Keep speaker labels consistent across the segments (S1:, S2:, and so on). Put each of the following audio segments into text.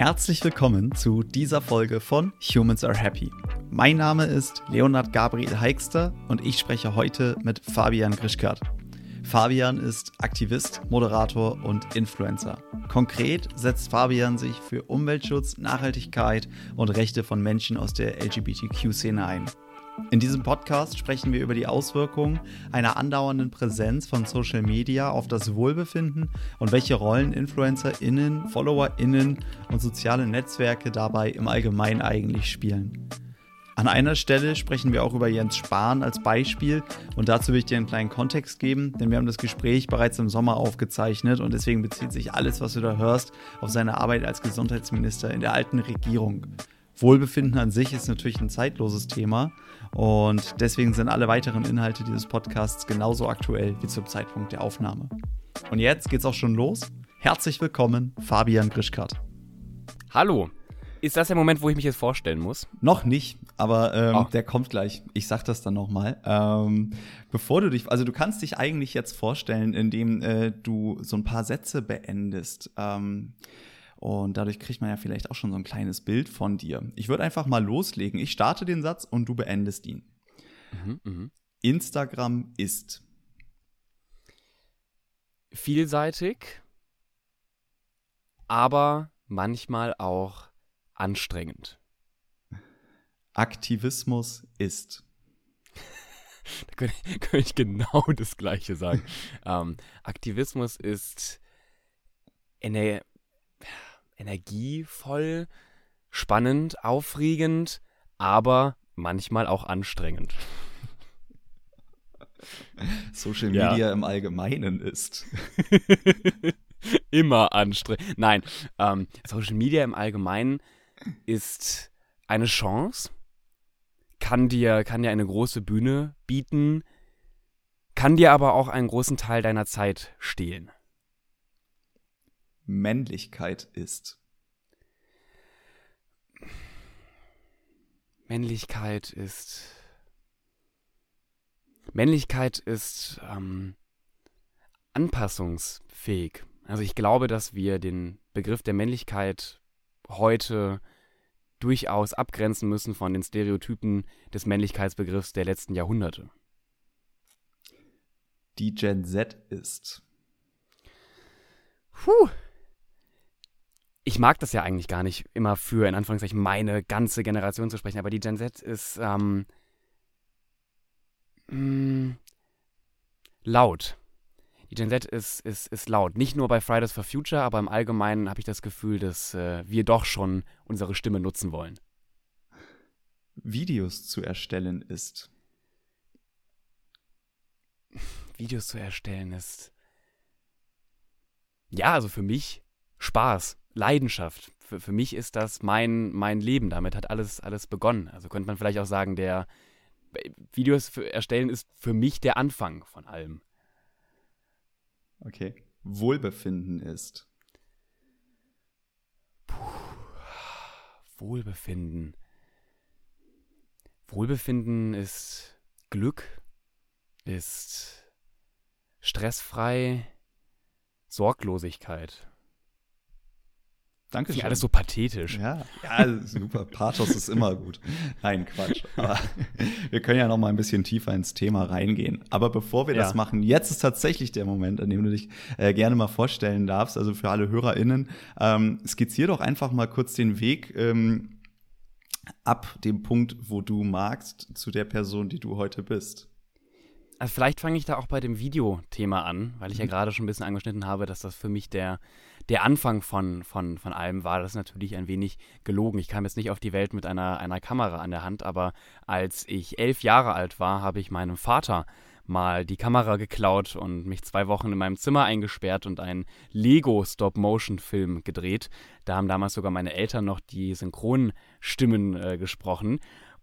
S1: Herzlich willkommen zu dieser Folge von Humans Are Happy. Mein Name ist Leonard Gabriel Heikster und ich spreche heute mit Fabian Grischkert. Fabian ist Aktivist, Moderator und Influencer. Konkret setzt Fabian sich für Umweltschutz, Nachhaltigkeit und Rechte von Menschen aus der LGBTQ-Szene ein. In diesem Podcast sprechen wir über die Auswirkungen einer andauernden Präsenz von Social Media auf das Wohlbefinden und welche Rollen InfluencerInnen, FollowerInnen und soziale Netzwerke dabei im Allgemeinen eigentlich spielen. An einer Stelle sprechen wir auch über Jens Spahn als Beispiel und dazu will ich dir einen kleinen Kontext geben, denn wir haben das Gespräch bereits im Sommer aufgezeichnet und deswegen bezieht sich alles, was du da hörst, auf seine Arbeit als Gesundheitsminister in der alten Regierung. Wohlbefinden an sich ist natürlich ein zeitloses Thema und deswegen sind alle weiteren Inhalte dieses Podcasts genauso aktuell wie zum Zeitpunkt der Aufnahme. Und jetzt geht's auch schon los. Herzlich willkommen, Fabian Grischkat.
S2: Hallo. Ist das der Moment, wo ich mich jetzt vorstellen muss?
S1: Noch nicht, aber ähm, oh. der kommt gleich. Ich sag das dann nochmal. Ähm, bevor du dich, also du kannst dich eigentlich jetzt vorstellen, indem äh, du so ein paar Sätze beendest. Ähm, und dadurch kriegt man ja vielleicht auch schon so ein kleines Bild von dir. Ich würde einfach mal loslegen. Ich starte den Satz und du beendest ihn. Mhm, mh. Instagram ist
S2: vielseitig, aber manchmal auch anstrengend.
S1: Aktivismus ist.
S2: da könnte, könnte, ich genau das Gleiche sagen. ähm, Aktivismus ist eine energievoll, spannend, aufregend, aber manchmal auch anstrengend.
S1: Social Media ja. im Allgemeinen ist.
S2: Immer anstrengend. Nein, ähm, Social Media im Allgemeinen ist eine Chance, kann dir, kann dir eine große Bühne bieten, kann dir aber auch einen großen Teil deiner Zeit stehlen.
S1: Männlichkeit ist?
S2: Männlichkeit ist. Männlichkeit ist ähm, anpassungsfähig. Also ich glaube, dass wir den Begriff der Männlichkeit heute durchaus abgrenzen müssen von den Stereotypen des Männlichkeitsbegriffs der letzten Jahrhunderte.
S1: Die Gen Z ist.
S2: Puh, ich mag das ja eigentlich gar nicht, immer für, in Anführungszeichen, meine ganze Generation zu sprechen, aber die Gen Z ist ähm, mh, mm, laut. Die Gen Z ist, ist, ist laut. Nicht nur bei Fridays for Future, aber im Allgemeinen habe ich das Gefühl, dass äh, wir doch schon unsere Stimme nutzen wollen.
S1: Videos zu erstellen ist.
S2: Videos zu erstellen ist. Ja, also für mich Spaß. Leidenschaft. Für, für mich ist das mein, mein Leben. Damit hat alles, alles begonnen. Also könnte man vielleicht auch sagen, der Videos für, erstellen ist für mich der Anfang von allem.
S1: Okay. Wohlbefinden ist.
S2: Puh. Wohlbefinden. Wohlbefinden ist Glück, ist stressfrei, Sorglosigkeit.
S1: Danke schön.
S2: alles so pathetisch.
S1: Ja, ja, super. Pathos ist immer gut. Nein, Quatsch. Aber wir können ja noch mal ein bisschen tiefer ins Thema reingehen. Aber bevor wir ja. das machen, jetzt ist tatsächlich der Moment, an dem du dich äh, gerne mal vorstellen darfst. Also für alle HörerInnen, ähm, skizzier doch einfach mal kurz den Weg ähm, ab dem Punkt, wo du magst, zu der Person, die du heute bist.
S2: Also vielleicht fange ich da auch bei dem Videothema an, weil ich ja mhm. gerade schon ein bisschen angeschnitten habe, dass das für mich der der Anfang von, von, von allem war das natürlich ein wenig gelogen. Ich kam jetzt nicht auf die Welt mit einer, einer Kamera an der Hand, aber als ich elf Jahre alt war, habe ich meinem Vater mal die Kamera geklaut und mich zwei Wochen in meinem Zimmer eingesperrt und einen Lego-Stop-Motion-Film gedreht. Da haben damals sogar meine Eltern noch die Synchronstimmen äh, gesprochen.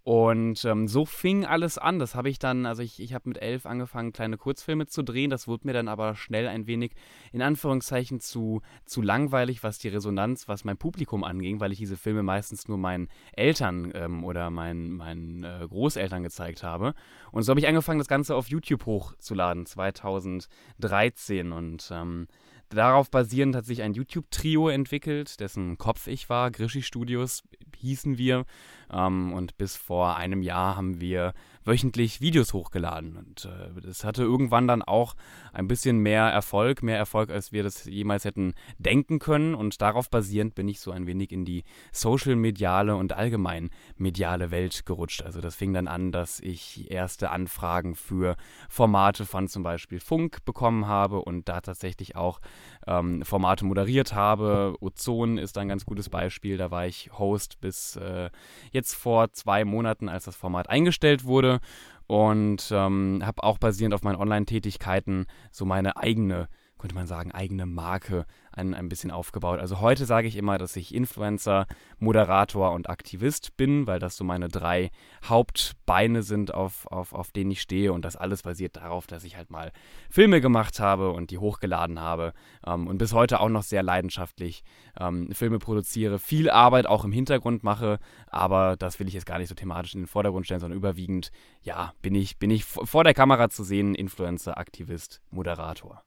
S2: Und ähm, so fing alles an. Das habe ich dann, also ich, ich habe mit elf angefangen, kleine Kurzfilme zu drehen. Das wurde mir dann aber schnell ein wenig, in Anführungszeichen, zu, zu langweilig, was die Resonanz, was mein Publikum anging, weil ich diese Filme meistens nur meinen Eltern ähm, oder meinen, meinen äh, Großeltern gezeigt habe. Und so habe ich angefangen, das Ganze auf YouTube hochzuladen, 2013. Und ähm, darauf basierend hat sich ein YouTube-Trio entwickelt, dessen Kopf ich war. Grischi Studios hießen wir. Ähm, und bis vor einem Jahr haben wir wöchentlich Videos hochgeladen. Und äh, das hatte irgendwann dann auch ein bisschen mehr Erfolg, mehr Erfolg, als wir das jemals hätten denken können. Und darauf basierend bin ich so ein wenig in die social-mediale und allgemein mediale Welt gerutscht. Also das fing dann an, dass ich erste Anfragen für Formate von zum Beispiel Funk bekommen habe und da tatsächlich auch ähm, Formate moderiert habe. Ozon ist ein ganz gutes Beispiel. Da war ich Host bis äh, jetzt vor zwei Monaten, als das Format eingestellt wurde und ähm, habe auch basierend auf meinen Online-Tätigkeiten so meine eigene könnte man sagen, eigene Marke ein, ein bisschen aufgebaut. Also heute sage ich immer, dass ich Influencer, Moderator und Aktivist bin, weil das so meine drei Hauptbeine sind, auf, auf, auf denen ich stehe. Und das alles basiert darauf, dass ich halt mal Filme gemacht habe und die hochgeladen habe. Ähm, und bis heute auch noch sehr leidenschaftlich ähm, Filme produziere. Viel Arbeit auch im Hintergrund mache, aber das will ich jetzt gar nicht so thematisch in den Vordergrund stellen, sondern überwiegend, ja, bin ich, bin ich vor der Kamera zu sehen, Influencer, Aktivist, Moderator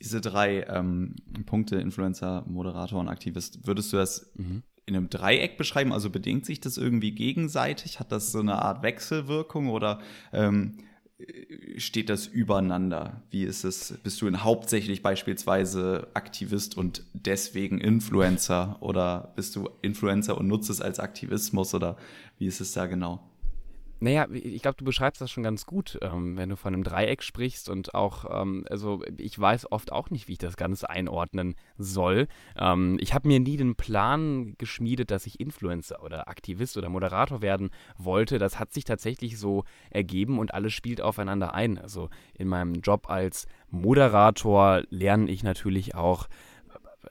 S1: diese drei ähm, Punkte, Influencer, Moderator und Aktivist, würdest du das mhm. in einem Dreieck beschreiben? Also bedingt sich das irgendwie gegenseitig? Hat das so eine Art Wechselwirkung oder ähm, steht das übereinander? Wie ist es? Bist du in hauptsächlich beispielsweise Aktivist und deswegen Influencer oder bist du Influencer und nutzt es als Aktivismus oder wie ist es da genau?
S2: Naja, ich glaube, du beschreibst das schon ganz gut, ähm, wenn du von einem Dreieck sprichst und auch, ähm, also ich weiß oft auch nicht, wie ich das Ganze einordnen soll. Ähm, ich habe mir nie den Plan geschmiedet, dass ich Influencer oder Aktivist oder Moderator werden wollte. Das hat sich tatsächlich so ergeben und alles spielt aufeinander ein. Also in meinem Job als Moderator lerne ich natürlich auch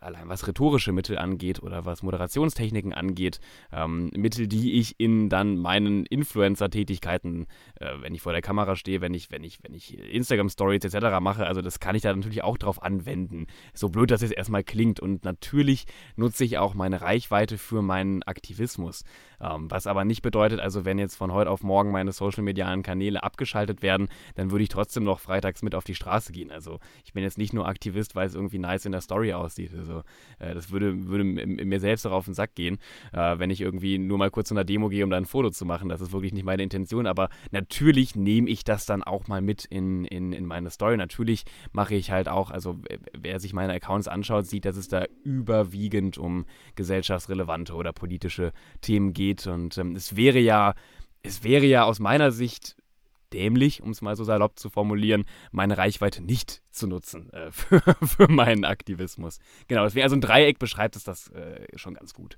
S2: allein was rhetorische Mittel angeht oder was Moderationstechniken angeht, ähm, Mittel, die ich in dann meinen Influencer-Tätigkeiten, äh, wenn ich vor der Kamera stehe, wenn ich, wenn ich, wenn ich Instagram-Stories etc. mache, also das kann ich da natürlich auch drauf anwenden. So blöd das jetzt erstmal klingt. Und natürlich nutze ich auch meine Reichweite für meinen Aktivismus. Ähm, was aber nicht bedeutet, also wenn jetzt von heute auf morgen meine social-medialen Kanäle abgeschaltet werden, dann würde ich trotzdem noch freitags mit auf die Straße gehen. Also ich bin jetzt nicht nur Aktivist, weil es irgendwie nice in der Story aussieht. Also äh, das würde, würde mir selbst auch auf den Sack gehen, äh, wenn ich irgendwie nur mal kurz zu einer Demo gehe, um da ein Foto zu machen. Das ist wirklich nicht meine Intention. Aber natürlich nehme ich das dann auch mal mit in, in, in meine Story. Natürlich mache ich halt auch, also wer sich meine Accounts anschaut, sieht, dass es da überwiegend um gesellschaftsrelevante oder politische Themen geht. Und ähm, es wäre ja, es wäre ja aus meiner Sicht dämlich, um es mal so salopp zu formulieren, meine Reichweite nicht zu nutzen äh, für, für, meinen Aktivismus. Genau, das wäre also ein Dreieck, beschreibt es das äh, schon ganz gut.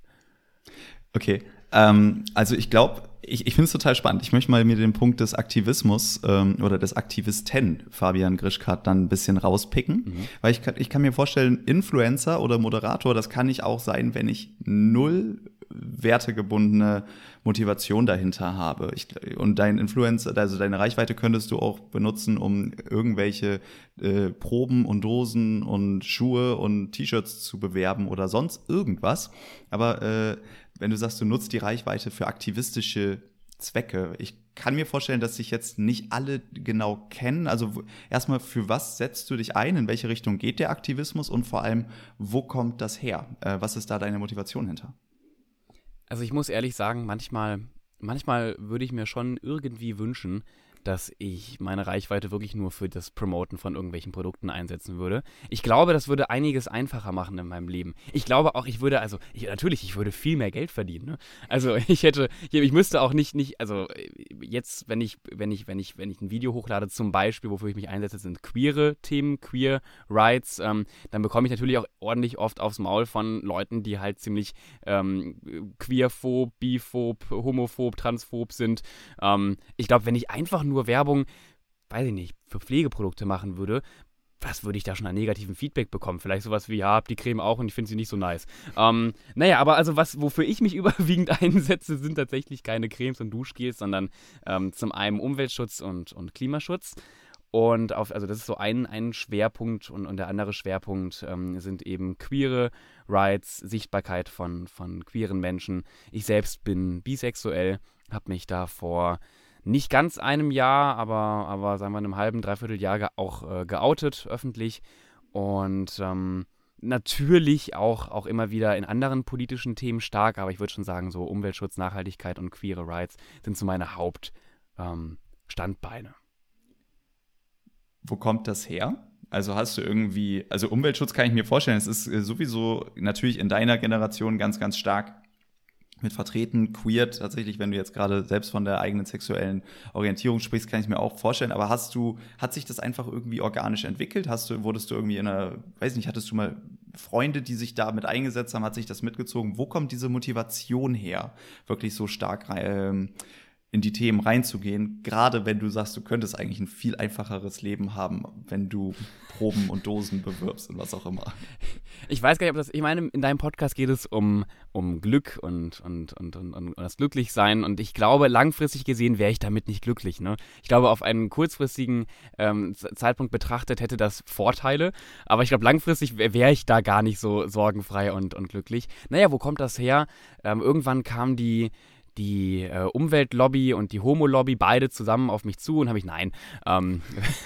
S1: Okay, ähm, also ich glaube, ich, ich finde es total spannend. Ich möchte mal mir den Punkt des Aktivismus ähm, oder des Aktivisten Fabian Grischkat dann ein bisschen rauspicken, mhm. weil ich, ich kann mir vorstellen, Influencer oder Moderator, das kann ich auch sein, wenn ich null wertegebundene Motivation dahinter habe. Ich, und dein Influencer, also deine Reichweite könntest du auch benutzen, um irgendwelche äh, Proben und Dosen und Schuhe und T-Shirts zu bewerben oder sonst irgendwas. Aber äh, wenn du sagst, du nutzt die Reichweite für aktivistische Zwecke. Ich kann mir vorstellen, dass sich jetzt nicht alle genau kennen. Also erstmal, für was setzt du dich ein? In welche Richtung geht der Aktivismus? Und vor allem, wo kommt das her? Äh, was ist da deine Motivation hinter?
S2: Also ich muss ehrlich sagen, manchmal, manchmal würde ich mir schon irgendwie wünschen, dass ich meine Reichweite wirklich nur für das Promoten von irgendwelchen Produkten einsetzen würde. Ich glaube, das würde einiges einfacher machen in meinem Leben. Ich glaube auch, ich würde, also ich, natürlich, ich würde viel mehr Geld verdienen. Ne? Also ich hätte, ich müsste auch nicht, nicht, also jetzt, wenn ich, wenn ich, wenn ich, wenn ich ein Video hochlade, zum Beispiel, wofür ich mich einsetze, sind queere Themen, queer Rights, ähm, dann bekomme ich natürlich auch ordentlich oft aufs Maul von Leuten, die halt ziemlich ähm, queerphob, biphob, homophob, transphob sind. Ähm, ich glaube, wenn ich einfach nur nur Werbung, weiß ich nicht, für Pflegeprodukte machen würde, was würde ich da schon an negativen Feedback bekommen? Vielleicht sowas wie, ja, hab die Creme auch und ich finde sie nicht so nice. Ähm, naja, aber also was, wofür ich mich überwiegend einsetze, sind tatsächlich keine Cremes und Duschgels, sondern ähm, zum einen Umweltschutz und, und Klimaschutz. Und auf, also das ist so ein, ein Schwerpunkt und, und der andere Schwerpunkt ähm, sind eben queere Rights, Sichtbarkeit von, von queeren Menschen. Ich selbst bin bisexuell, habe mich da vor nicht ganz einem Jahr, aber, aber sagen wir einem halben, dreiviertel Jahr auch äh, geoutet öffentlich und ähm, natürlich auch, auch immer wieder in anderen politischen Themen stark, aber ich würde schon sagen, so Umweltschutz, Nachhaltigkeit und queere Rights sind so meine Hauptstandbeine. Ähm,
S1: Wo kommt das her? Also hast du irgendwie, also Umweltschutz kann ich mir vorstellen, es ist äh, sowieso natürlich in deiner Generation ganz, ganz stark mit vertreten, queer tatsächlich, wenn du jetzt gerade selbst von der eigenen sexuellen Orientierung sprichst, kann ich mir auch vorstellen. Aber hast du, hat sich das einfach irgendwie organisch entwickelt? Hast du, wurdest du irgendwie in einer, weiß nicht, hattest du mal Freunde, die sich da mit eingesetzt haben, hat sich das mitgezogen? Wo kommt diese Motivation her, wirklich so stark ähm, in die Themen reinzugehen, gerade wenn du sagst, du könntest eigentlich ein viel einfacheres Leben haben, wenn du Proben und Dosen bewirbst und was auch immer.
S2: Ich weiß gar nicht, ob das, ich meine, in deinem Podcast geht es um, um Glück und, und, und, und, und das Glücklichsein und ich glaube, langfristig gesehen wäre ich damit nicht glücklich. Ne? Ich glaube, auf einen kurzfristigen ähm, Zeitpunkt betrachtet hätte das Vorteile, aber ich glaube, langfristig wäre ich da gar nicht so sorgenfrei und, und glücklich. Naja, wo kommt das her? Ähm, irgendwann kam die, die äh, Umweltlobby und die Homo-Lobby beide zusammen auf mich zu und habe ich, nein. Ähm,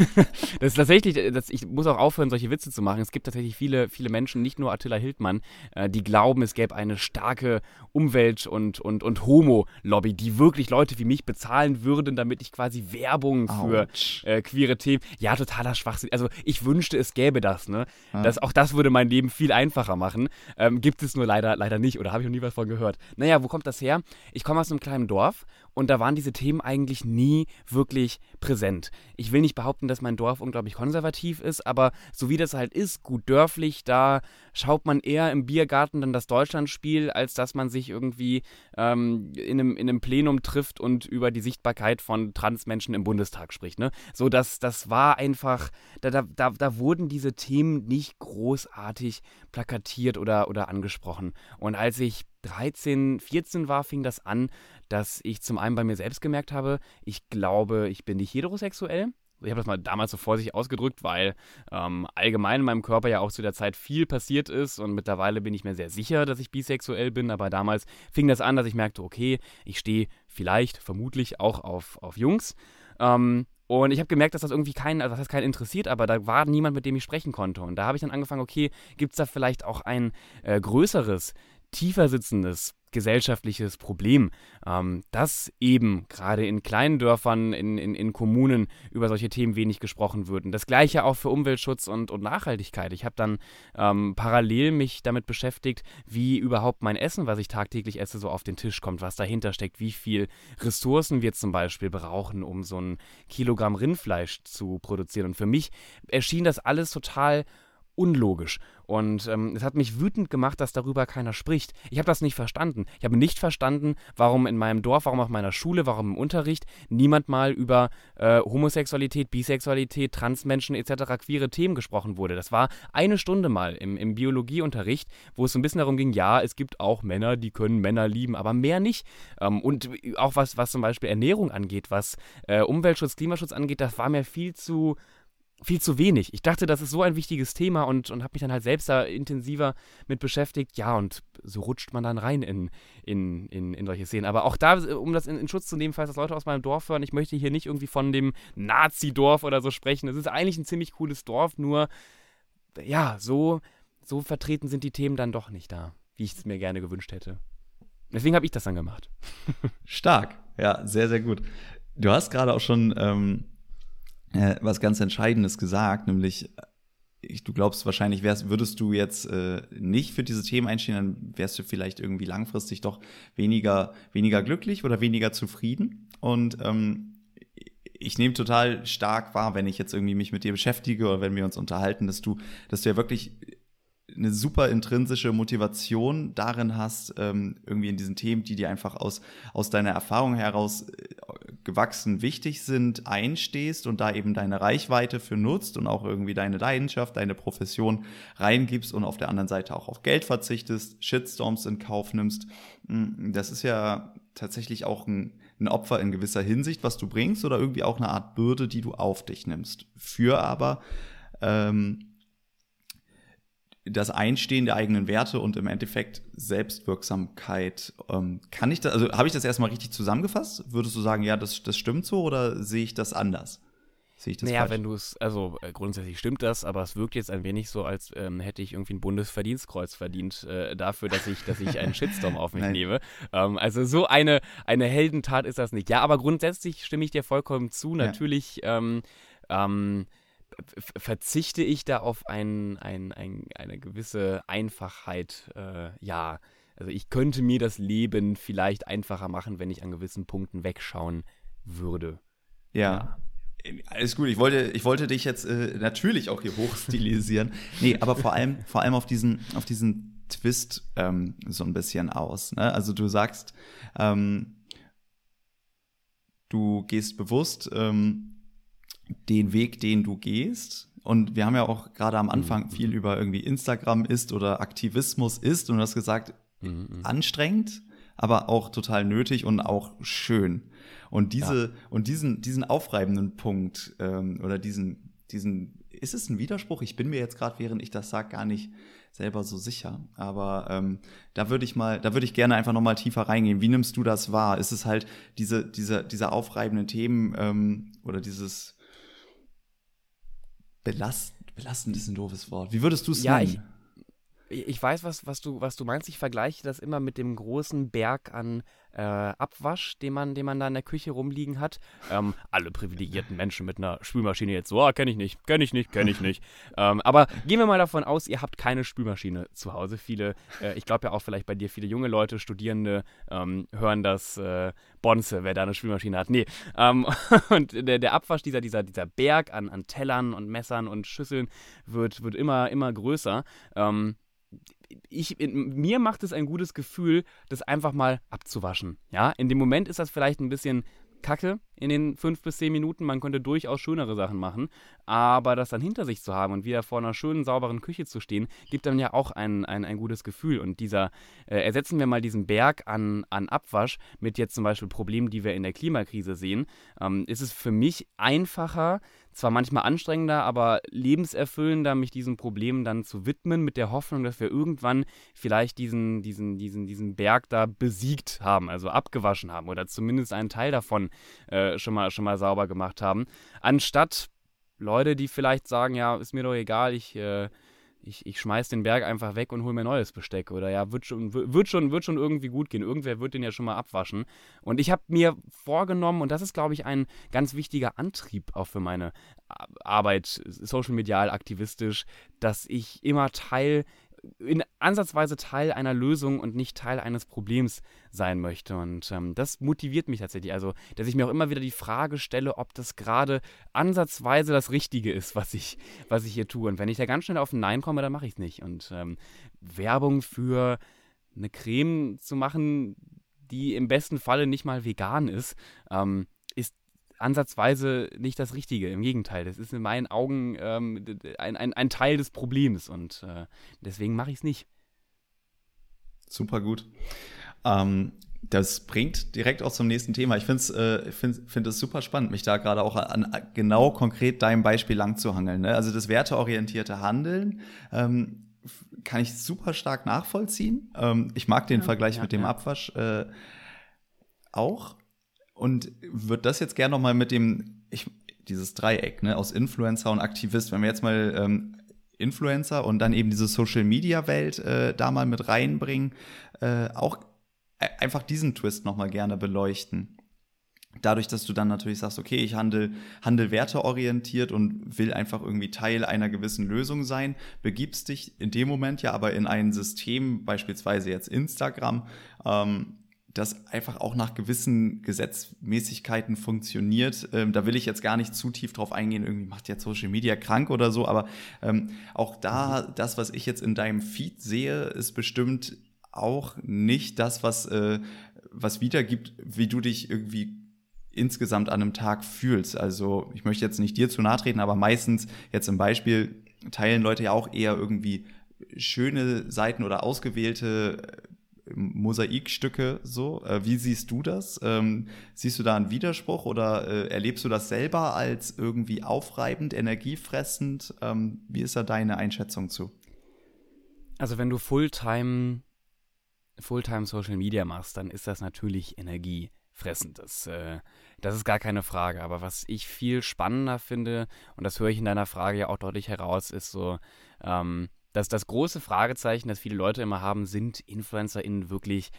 S2: das ist tatsächlich, das, ich muss auch aufhören, solche Witze zu machen. Es gibt tatsächlich viele, viele Menschen, nicht nur Attila Hildmann, äh, die glauben, es gäbe eine starke Umwelt- und, und, und Homo-Lobby, die wirklich Leute wie mich bezahlen würden, damit ich quasi Werbung für äh, queere Themen. Ja, totaler Schwachsinn. Also ich wünschte, es gäbe das, ne? Ja. Das, auch das würde mein Leben viel einfacher machen. Ähm, gibt es nur leider, leider nicht oder habe ich noch nie was von gehört. Naja, wo kommt das her? Ich komme komme aus einem kleinen Dorf und da waren diese Themen eigentlich nie wirklich präsent. Ich will nicht behaupten, dass mein Dorf unglaublich konservativ ist, aber so wie das halt ist, gut dörflich, da schaut man eher im Biergarten dann das Deutschlandspiel, als dass man sich irgendwie ähm, in, einem, in einem Plenum trifft und über die Sichtbarkeit von Transmenschen im Bundestag spricht. Ne? So, das, das war einfach, da, da, da, da wurden diese Themen nicht großartig plakatiert oder, oder angesprochen. Und als ich 13, 14 war, fing das an, dass ich zum einen bei mir selbst gemerkt habe, ich glaube, ich bin nicht heterosexuell. Ich habe das mal damals so vorsichtig ausgedrückt, weil ähm, allgemein in meinem Körper ja auch zu der Zeit viel passiert ist und mittlerweile bin ich mir sehr sicher, dass ich bisexuell bin, aber damals fing das an, dass ich merkte, okay, ich stehe vielleicht, vermutlich auch auf, auf Jungs. Ähm, und ich habe gemerkt, dass das irgendwie keinen, also das heißt keinen interessiert, aber da war niemand, mit dem ich sprechen konnte. Und da habe ich dann angefangen, okay, gibt es da vielleicht auch ein äh, größeres tiefer sitzendes gesellschaftliches Problem, ähm, dass eben gerade in kleinen Dörfern, in, in, in Kommunen über solche Themen wenig gesprochen würden. Das gleiche auch für Umweltschutz und, und Nachhaltigkeit. Ich habe dann ähm, parallel mich damit beschäftigt, wie überhaupt mein Essen, was ich tagtäglich esse, so auf den Tisch kommt, was dahinter steckt, wie viel Ressourcen wir zum Beispiel brauchen, um so ein Kilogramm Rindfleisch zu produzieren. Und für mich erschien das alles total unlogisch. Und ähm, es hat mich wütend gemacht, dass darüber keiner spricht. Ich habe das nicht verstanden. Ich habe nicht verstanden, warum in meinem Dorf, warum auf meiner Schule, warum im Unterricht niemand mal über äh, Homosexualität, Bisexualität, Transmenschen etc., queere Themen gesprochen wurde. Das war eine Stunde mal im, im Biologieunterricht, wo es so ein bisschen darum ging, ja, es gibt auch Männer, die können Männer lieben, aber mehr nicht. Ähm, und auch was, was zum Beispiel Ernährung angeht, was äh, Umweltschutz, Klimaschutz angeht, das war mir viel zu viel zu wenig. Ich dachte, das ist so ein wichtiges Thema und, und habe mich dann halt selbst da intensiver mit beschäftigt. Ja, und so rutscht man dann rein in, in, in, in solche Szenen. Aber auch da, um das in, in Schutz zu nehmen, falls das Leute aus meinem Dorf hören, ich möchte hier nicht irgendwie von dem Nazi-Dorf oder so sprechen. Es ist eigentlich ein ziemlich cooles Dorf, nur ja, so, so vertreten sind die Themen dann doch nicht da, wie ich es mir gerne gewünscht hätte. Deswegen habe ich das dann gemacht.
S1: Stark, ja, sehr, sehr gut. Du hast gerade auch schon ähm äh, was ganz Entscheidendes gesagt, nämlich ich, du glaubst wahrscheinlich, wärst, würdest du jetzt äh, nicht für diese Themen einstehen, dann wärst du vielleicht irgendwie langfristig doch weniger, weniger glücklich oder weniger zufrieden. Und ähm, ich nehme total stark wahr, wenn ich jetzt irgendwie mich mit dir beschäftige oder wenn wir uns unterhalten, dass du, dass du ja wirklich eine super intrinsische Motivation darin hast, ähm, irgendwie in diesen Themen, die dir einfach aus, aus deiner Erfahrung heraus äh, gewachsen wichtig sind, einstehst und da eben deine Reichweite für nutzt und auch irgendwie deine Leidenschaft, deine Profession reingibst und auf der anderen Seite auch auf Geld verzichtest, Shitstorms in Kauf nimmst. Mm, das ist ja tatsächlich auch ein, ein Opfer in gewisser Hinsicht, was du bringst, oder irgendwie auch eine Art Bürde, die du auf dich nimmst. Für aber ähm, das Einstehen der eigenen Werte und im Endeffekt Selbstwirksamkeit. Ähm, kann ich das, also habe ich das erstmal richtig zusammengefasst? Würdest du sagen, ja, das, das stimmt so oder sehe ich das anders?
S2: Sehe ich das naja, falsch? wenn du es, also äh, grundsätzlich stimmt das, aber es wirkt jetzt ein wenig so, als ähm, hätte ich irgendwie ein Bundesverdienstkreuz verdient äh, dafür, dass ich, dass ich einen Shitstorm auf mich nehme. Ähm, also so eine, eine Heldentat ist das nicht. Ja, aber grundsätzlich stimme ich dir vollkommen zu. Natürlich ja. ähm, ähm verzichte ich da auf ein, ein, ein, eine gewisse Einfachheit. Äh, ja, also ich könnte mir das Leben vielleicht einfacher machen, wenn ich an gewissen Punkten wegschauen würde.
S1: ja. ja. Alles gut, ich wollte, ich wollte dich jetzt äh, natürlich auch hier hochstilisieren. nee, aber vor allem, vor allem auf diesen, auf diesen Twist ähm, so ein bisschen aus. Ne? Also du sagst, ähm, du gehst bewusst ähm, den Weg, den du gehst. Und wir haben ja auch gerade am Anfang mhm. viel über irgendwie Instagram ist oder Aktivismus ist. Und du hast gesagt, mhm. anstrengend, aber auch total nötig und auch schön. Und diese, ja. und diesen, diesen aufreibenden Punkt ähm, oder diesen, diesen, ist es ein Widerspruch? Ich bin mir jetzt gerade, während ich das sage, gar nicht selber so sicher. Aber ähm, da würde ich mal, da würde ich gerne einfach nochmal tiefer reingehen. Wie nimmst du das wahr? Ist es halt diese, diese, diese aufreibenden Themen ähm, oder dieses belast, belastend ist ein doofes Wort. Wie würdest du es ja, nennen? Ich
S2: ich weiß, was, was, du, was du meinst. Ich vergleiche das immer mit dem großen Berg an äh, Abwasch, den man, den man da in der Küche rumliegen hat. Ähm, alle privilegierten Menschen mit einer Spülmaschine jetzt so, ah, kenne ich nicht, kenne ich nicht, kenne ich nicht. ähm, aber gehen wir mal davon aus, ihr habt keine Spülmaschine zu Hause. Viele, äh, ich glaube ja auch vielleicht bei dir, viele junge Leute, Studierende ähm, hören das äh, Bonze, wer da eine Spülmaschine hat. Nee. Ähm, und der, der Abwasch, dieser, dieser, dieser Berg an, an Tellern und Messern und Schüsseln wird, wird immer, immer größer. Ich, in, mir macht es ein gutes Gefühl, das einfach mal abzuwaschen. Ja, in dem Moment ist das vielleicht ein bisschen kacke in den fünf bis zehn Minuten. Man könnte durchaus schönere Sachen machen. Aber das dann hinter sich zu haben und wieder vor einer schönen, sauberen Küche zu stehen, gibt dann ja auch ein, ein, ein gutes Gefühl. Und dieser, äh, ersetzen wir mal diesen Berg an, an Abwasch mit jetzt zum Beispiel Problemen, die wir in der Klimakrise sehen, ähm, ist es für mich einfacher, zwar manchmal anstrengender, aber lebenserfüllender, mich diesen Problemen dann zu widmen, mit der Hoffnung, dass wir irgendwann vielleicht diesen, diesen, diesen, diesen Berg da besiegt haben, also abgewaschen haben oder zumindest einen Teil davon äh, schon, mal, schon mal sauber gemacht haben, anstatt Leute, die vielleicht sagen, ja, ist mir doch egal, ich, äh, ich, ich schmeiß den Berg einfach weg und hol mir neues Besteck. Oder ja, wird schon, wird, schon, wird schon irgendwie gut gehen. Irgendwer wird den ja schon mal abwaschen. Und ich habe mir vorgenommen, und das ist, glaube ich, ein ganz wichtiger Antrieb auch für meine Arbeit, social medial aktivistisch, dass ich immer Teil in ansatzweise Teil einer Lösung und nicht Teil eines Problems sein möchte. Und ähm, das motiviert mich tatsächlich. Also, dass ich mir auch immer wieder die Frage stelle, ob das gerade ansatzweise das Richtige ist, was ich, was ich hier tue. Und wenn ich da ganz schnell auf ein Nein komme, dann mache ich es nicht. Und ähm, Werbung für eine Creme zu machen, die im besten Falle nicht mal vegan ist, ähm, ansatzweise nicht das Richtige. Im Gegenteil, das ist in meinen Augen ähm, ein, ein, ein, Teil des Problems und äh, deswegen mache ich es nicht.
S1: Super gut. Ähm, das bringt direkt auch zum nächsten Thema. Ich finde es äh, find, find super spannend, mich da gerade auch an, an, genau konkret deinem Beispiel lang zu hangeln. Ne? Also das werteorientierte Handeln ähm, kann ich super stark nachvollziehen. Ähm, ich mag den ja, Vergleich ja, mit dem ja. Abwasch äh, auch und würde das jetzt gerne noch mal mit dem, ich, dieses Dreieck ne, aus Influencer und Aktivist, wenn wir jetzt mal ähm, Influencer und dann eben diese Social-Media-Welt äh, da mal mit reinbringen, äh, auch äh, einfach diesen Twist noch mal gerne beleuchten. Dadurch, dass du dann natürlich sagst, okay, ich handel, handel werteorientiert und will einfach irgendwie Teil einer gewissen Lösung sein, begibst dich in dem Moment ja aber in ein System, beispielsweise jetzt Instagram, ähm, das einfach auch nach gewissen Gesetzmäßigkeiten funktioniert. Ähm, da will ich jetzt gar nicht zu tief drauf eingehen, irgendwie macht jetzt Social Media krank oder so, aber ähm, auch da, das, was ich jetzt in deinem Feed sehe, ist bestimmt auch nicht das, was, äh, was wiedergibt, wie du dich irgendwie insgesamt an einem Tag fühlst. Also ich möchte jetzt nicht dir zu nahe treten, aber meistens jetzt im Beispiel teilen Leute ja auch eher irgendwie schöne Seiten oder ausgewählte Mosaikstücke so. Äh, wie siehst du das? Ähm, siehst du da einen Widerspruch oder äh, erlebst du das selber als irgendwie aufreibend, energiefressend? Ähm, wie ist da deine Einschätzung zu?
S2: Also wenn du Fulltime Fulltime Social Media machst, dann ist das natürlich energiefressend. Das, äh, das ist gar keine Frage. Aber was ich viel spannender finde, und das höre ich in deiner Frage ja auch deutlich heraus, ist so, ähm, dass das große Fragezeichen, das viele Leute immer haben, sind InfluencerInnen wirklich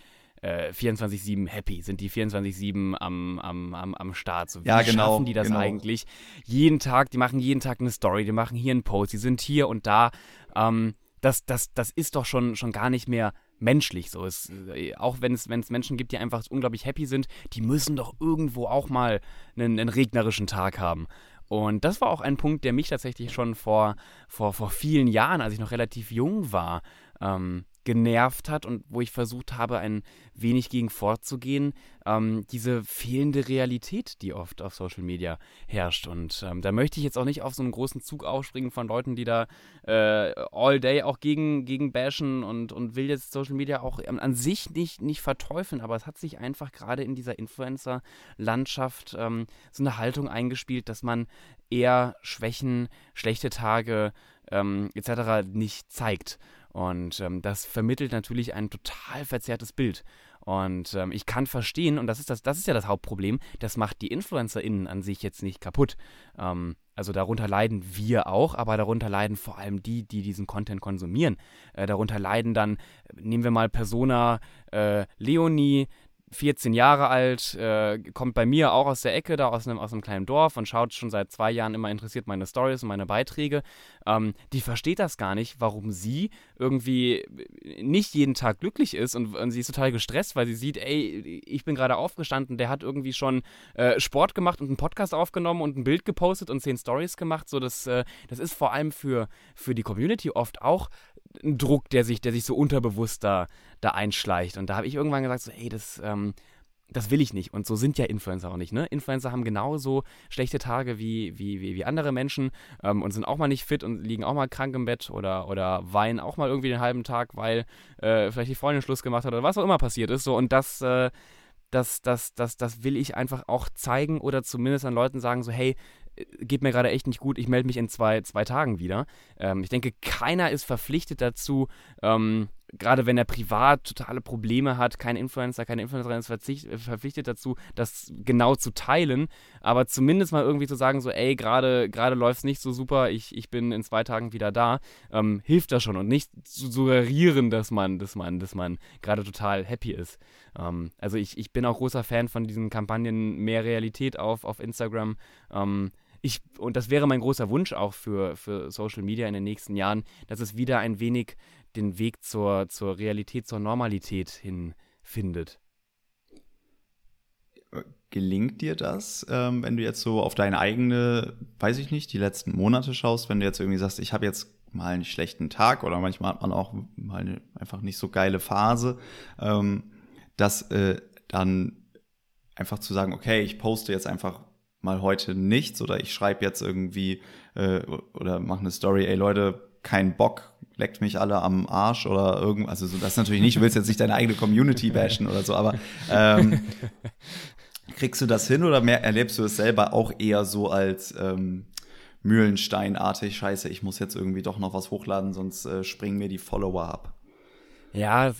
S2: äh, 24-7 happy? Sind die 24-7 am, am, am, am Start? So, wie
S1: ja, genau,
S2: schaffen die das
S1: genau.
S2: eigentlich? Jeden Tag, die machen jeden Tag eine Story, die machen hier einen Post, die sind hier und da. Ähm, das, das, das ist doch schon, schon gar nicht mehr menschlich so. Es, äh, auch wenn es, wenn es Menschen gibt, die einfach unglaublich happy sind, die müssen doch irgendwo auch mal einen, einen regnerischen Tag haben. Und das war auch ein Punkt, der mich tatsächlich schon vor, vor, vor vielen Jahren, als ich noch relativ jung war, ähm, genervt hat und wo ich versucht habe, ein wenig gegen vorzugehen, ähm, diese fehlende Realität, die oft auf Social Media herrscht. Und ähm, da möchte ich jetzt auch nicht auf so einen großen Zug aufspringen von Leuten, die da äh, all day auch gegen, gegen bashen und, und will jetzt Social Media auch an, an sich nicht, nicht verteufeln, aber es hat sich einfach gerade in dieser Influencer-Landschaft ähm, so eine Haltung eingespielt, dass man eher Schwächen, schlechte Tage ähm, etc. nicht zeigt. Und ähm, das vermittelt natürlich ein total verzerrtes Bild. Und ähm, ich kann verstehen, und das ist, das, das ist ja das Hauptproblem, das macht die InfluencerInnen an sich jetzt nicht kaputt. Ähm, also darunter leiden wir auch, aber darunter leiden vor allem die, die diesen Content konsumieren. Äh, darunter leiden dann, nehmen wir mal Persona äh, Leonie, 14 Jahre alt, äh, kommt bei mir auch aus der Ecke, da aus einem, aus einem kleinen Dorf und schaut schon seit zwei Jahren immer interessiert meine Stories und meine Beiträge. Ähm, die versteht das gar nicht, warum sie irgendwie nicht jeden Tag glücklich ist und, und sie ist total gestresst, weil sie sieht, ey, ich bin gerade aufgestanden, der hat irgendwie schon äh, Sport gemacht und einen Podcast aufgenommen und ein Bild gepostet und zehn Stories gemacht. So, das, äh, das ist vor allem für, für die Community oft auch ein Druck, der sich, der sich so unterbewusst da, da einschleicht. Und da habe ich irgendwann gesagt, so, ey, das, ähm, das will ich nicht. Und so sind ja Influencer auch nicht. Ne? Influencer haben genauso schlechte Tage wie, wie, wie, wie andere Menschen ähm, und sind auch mal nicht fit und liegen auch mal krank im Bett oder, oder weinen auch mal irgendwie den halben Tag, weil äh, vielleicht die Freundin Schluss gemacht hat oder was auch immer passiert ist. So, und das, äh, das, das, das, das will ich einfach auch zeigen oder zumindest an Leuten sagen, so, hey, geht mir gerade echt nicht gut, ich melde mich in zwei, zwei Tagen wieder. Ähm, ich denke, keiner ist verpflichtet dazu, ähm, gerade wenn er privat totale Probleme hat, kein Influencer, keine Influencerin ist verpflichtet dazu, das genau zu teilen, aber zumindest mal irgendwie zu sagen, so, ey, gerade läuft es nicht so super, ich, ich bin in zwei Tagen wieder da, ähm, hilft das schon und nicht zu suggerieren, dass man, dass man, dass man gerade total happy ist. Ähm, also ich, ich bin auch großer Fan von diesen Kampagnen mehr Realität auf, auf Instagram. Ähm, ich, und das wäre mein großer Wunsch auch für, für Social Media in den nächsten Jahren, dass es wieder ein wenig den Weg zur, zur Realität, zur Normalität hin findet.
S1: Gelingt dir das, ähm, wenn du jetzt so auf deine eigene, weiß ich nicht, die letzten Monate schaust, wenn du jetzt irgendwie sagst, ich habe jetzt mal einen schlechten Tag oder manchmal hat man auch mal eine einfach nicht so geile Phase, ähm, dass äh, dann einfach zu sagen, okay, ich poste jetzt einfach mal heute nichts oder ich schreibe jetzt irgendwie äh, oder mache eine Story, ey Leute, kein Bock, leckt mich alle am Arsch oder irgendwas. Also so, das natürlich nicht, du willst jetzt nicht deine eigene Community bashen oder so, aber ähm, kriegst du das hin oder mehr, erlebst du es selber auch eher so als ähm, Mühlensteinartig, scheiße, ich muss jetzt irgendwie doch noch was hochladen, sonst äh, springen mir die Follower ab.
S2: Ja,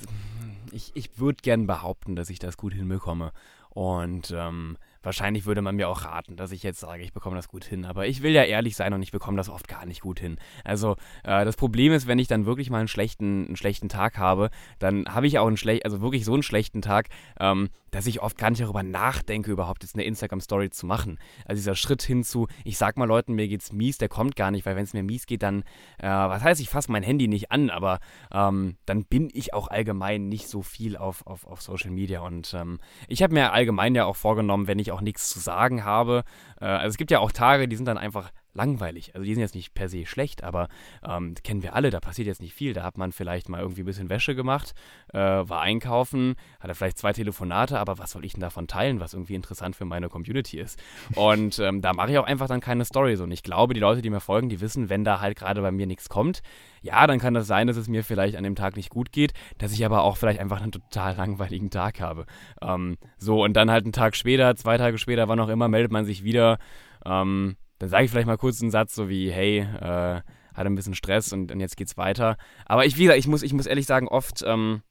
S2: ich, ich würde gern behaupten, dass ich das gut hinbekomme. Und ähm, Wahrscheinlich würde man mir auch raten, dass ich jetzt sage, ich bekomme das gut hin. Aber ich will ja ehrlich sein und ich bekomme das oft gar nicht gut hin. Also äh, das Problem ist, wenn ich dann wirklich mal einen schlechten, einen schlechten Tag habe, dann habe ich auch einen schlechten, also wirklich so einen schlechten Tag, ähm, dass ich oft gar nicht darüber nachdenke, überhaupt jetzt eine Instagram-Story zu machen. Also dieser Schritt hinzu, ich sag mal Leuten, mir geht's mies, der kommt gar nicht, weil wenn es mir mies geht, dann, äh, was heißt, ich fasse mein Handy nicht an, aber ähm, dann bin ich auch allgemein nicht so viel auf, auf, auf Social Media. Und ähm, ich habe mir allgemein ja auch vorgenommen, wenn ich auch nichts zu sagen habe. Äh, also es gibt ja auch Tage, die sind dann einfach langweilig. Also die sind jetzt nicht per se schlecht, aber ähm, kennen wir alle, da passiert jetzt nicht viel. Da hat man vielleicht mal irgendwie ein bisschen Wäsche gemacht, äh, war einkaufen, hatte vielleicht zwei Telefonate, aber was soll ich denn davon teilen, was irgendwie interessant für meine Community ist? Und ähm, da mache ich auch einfach dann keine Stories. Und ich glaube, die Leute, die mir folgen, die wissen, wenn da halt gerade bei mir nichts kommt, ja, dann kann das sein, dass es mir vielleicht an dem Tag nicht gut geht, dass ich aber auch vielleicht einfach einen total langweiligen Tag habe. Ähm, so, und dann halt einen Tag später, zwei Tage später, wann auch immer, meldet man sich wieder. Ähm, dann sage ich vielleicht mal kurz einen Satz so wie, hey, äh, hatte ein bisschen Stress und, und jetzt geht's weiter. Aber ich, wie gesagt, ich muss, ich muss ehrlich sagen, oft, ähm,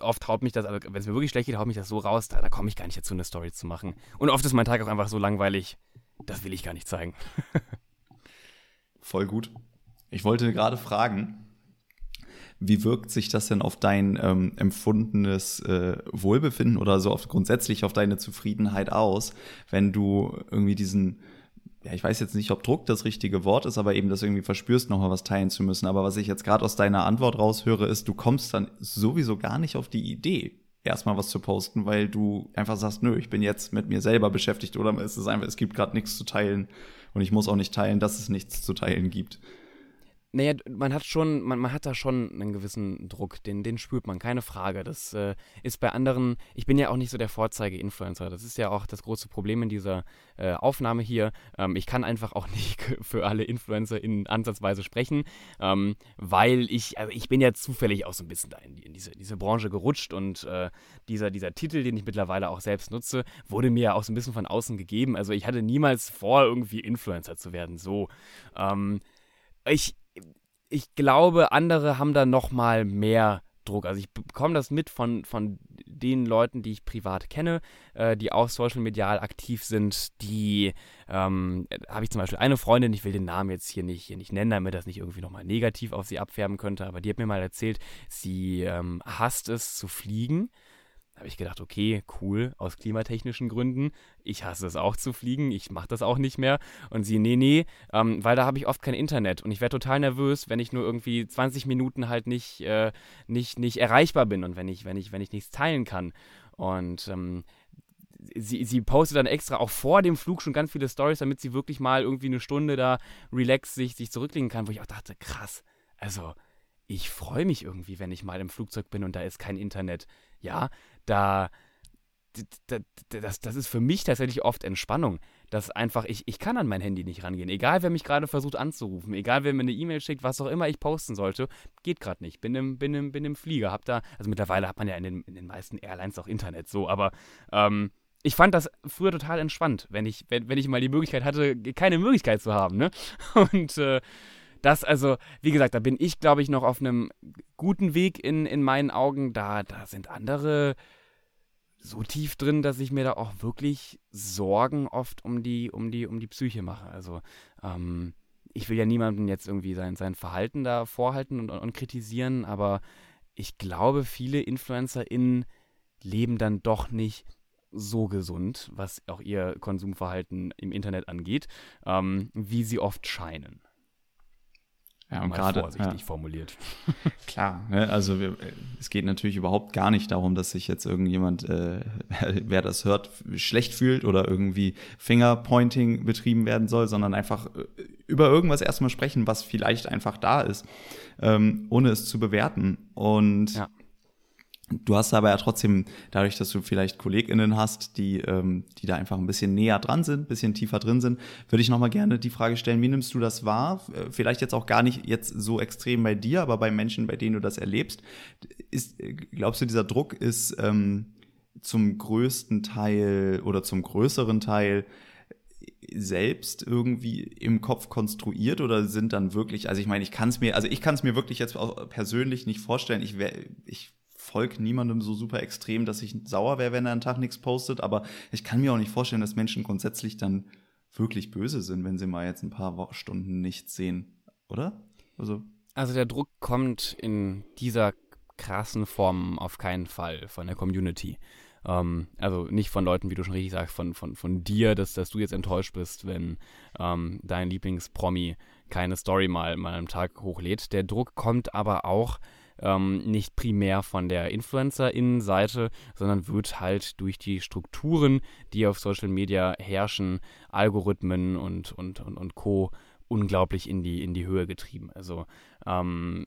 S2: oft haut mich das, also wenn es mir wirklich schlecht geht, haut mich das so raus, da, da komme ich gar nicht dazu, eine Story zu machen. Und oft ist mein Tag auch einfach so langweilig, das will ich gar nicht zeigen.
S1: Voll gut. Ich wollte gerade fragen, wie wirkt sich das denn auf dein ähm, empfundenes äh, Wohlbefinden oder so auf, grundsätzlich auf deine Zufriedenheit aus, wenn du irgendwie diesen, ja, ich weiß jetzt nicht, ob Druck das richtige Wort ist, aber eben das irgendwie verspürst, nochmal was teilen zu müssen. Aber was ich jetzt gerade aus deiner Antwort raushöre, ist, du kommst dann sowieso gar nicht auf die Idee, erstmal was zu posten, weil du einfach sagst, nö, ich bin jetzt mit mir selber beschäftigt oder es ist einfach, es gibt gerade nichts zu teilen und ich muss auch nicht teilen, dass es nichts zu teilen gibt.
S2: Naja, man hat schon, man, man hat da schon einen gewissen Druck, den, den spürt man, keine Frage. Das äh, ist bei anderen, ich bin ja auch nicht so der Vorzeige-Influencer. Das ist ja auch das große Problem in dieser äh, Aufnahme hier. Ähm, ich kann einfach auch nicht für alle Influencer in Ansatzweise sprechen, ähm, weil ich, also ich bin ja zufällig auch so ein bisschen da in, in diese, diese Branche gerutscht und äh, dieser, dieser Titel, den ich mittlerweile auch selbst nutze, wurde mir ja auch so ein bisschen von außen gegeben. Also ich hatte niemals vor, irgendwie Influencer zu werden. So. Ähm, ich, ich glaube, andere haben da noch mal mehr Druck. Also ich bekomme das mit von, von den Leuten, die ich privat kenne, äh, die auch social medial aktiv sind, die ähm, habe ich zum Beispiel eine Freundin, ich will den Namen jetzt hier nicht, hier nicht nennen, damit das nicht irgendwie nochmal negativ auf sie abfärben könnte, aber die hat mir mal erzählt, sie ähm, hasst es zu fliegen habe ich gedacht, okay, cool, aus klimatechnischen Gründen. Ich hasse es auch zu fliegen, ich mache das auch nicht mehr. Und sie, nee, nee, ähm, weil da habe ich oft kein Internet. Und ich werde total nervös, wenn ich nur irgendwie 20 Minuten halt nicht, äh, nicht, nicht erreichbar bin und wenn ich, wenn ich, wenn ich nichts teilen kann. Und ähm, sie, sie postet dann extra auch vor dem Flug schon ganz viele Stories, damit sie wirklich mal irgendwie eine Stunde da relax sich, sich zurücklegen kann, wo ich auch dachte, krass, also ich freue mich irgendwie, wenn ich mal im Flugzeug bin und da ist kein Internet. Ja, da, das, das ist für mich tatsächlich oft Entspannung. Dass einfach, ich, ich kann an mein Handy nicht rangehen. Egal, wer mich gerade versucht anzurufen, egal, wer mir eine E-Mail schickt, was auch immer ich posten sollte, geht gerade nicht. Bin im, bin, im, bin im Flieger. Hab da, also mittlerweile hat man ja in den, in den meisten Airlines auch Internet so, aber ähm, ich fand das früher total entspannt, wenn ich, wenn, wenn ich mal die Möglichkeit hatte, keine Möglichkeit zu haben, ne? Und äh, das, also, wie gesagt, da bin ich, glaube ich, noch auf einem guten Weg in, in meinen Augen. Da, da sind andere so tief drin, dass ich mir da auch wirklich Sorgen oft um die, um die, um die Psyche mache. Also, ähm, ich will ja niemandem jetzt irgendwie sein, sein Verhalten da vorhalten und, und, kritisieren, aber ich glaube, viele InfluencerInnen leben dann doch nicht so gesund, was auch ihr Konsumverhalten im Internet angeht, ähm, wie sie oft scheinen.
S1: Ja, und gerade
S2: vorsichtig ja. formuliert.
S1: Klar, ne? also wir, es geht natürlich überhaupt gar nicht darum, dass sich jetzt irgendjemand, äh, wer das hört, schlecht fühlt oder irgendwie Fingerpointing betrieben werden soll, sondern einfach äh, über irgendwas erstmal sprechen, was vielleicht einfach da ist, ähm, ohne es zu bewerten. Und ja. Du hast aber ja trotzdem, dadurch, dass du vielleicht KollegInnen hast, die, ähm, die da einfach ein bisschen näher dran sind, ein bisschen tiefer drin sind, würde ich nochmal gerne die Frage stellen, wie nimmst du das wahr? Äh, vielleicht jetzt auch gar nicht jetzt so extrem bei dir, aber bei Menschen, bei denen du das erlebst. Ist, glaubst du, dieser Druck ist ähm, zum größten Teil oder zum größeren Teil selbst irgendwie im Kopf konstruiert oder sind dann wirklich, also ich meine, ich kann es mir, also ich kann es mir wirklich jetzt auch persönlich nicht vorstellen. Ich, ich folge niemandem so super extrem, dass ich sauer wäre, wenn er einen Tag nichts postet. Aber ich kann mir auch nicht vorstellen, dass Menschen grundsätzlich dann wirklich böse sind, wenn sie mal jetzt ein paar Stunden nichts sehen, oder?
S2: Also, also der Druck kommt in dieser krassen Form auf keinen Fall von der Community. Ähm, also nicht von Leuten, wie du schon richtig sagst, von, von, von dir, dass, dass du jetzt enttäuscht bist, wenn ähm, dein Lieblingspromi keine Story mal, mal am Tag hochlädt. Der Druck kommt aber auch ähm, nicht primär von der Influencer-Innenseite, sondern wird halt durch die Strukturen, die auf Social Media herrschen, Algorithmen und, und, und, und Co. unglaublich in die, in die Höhe getrieben. Also ähm,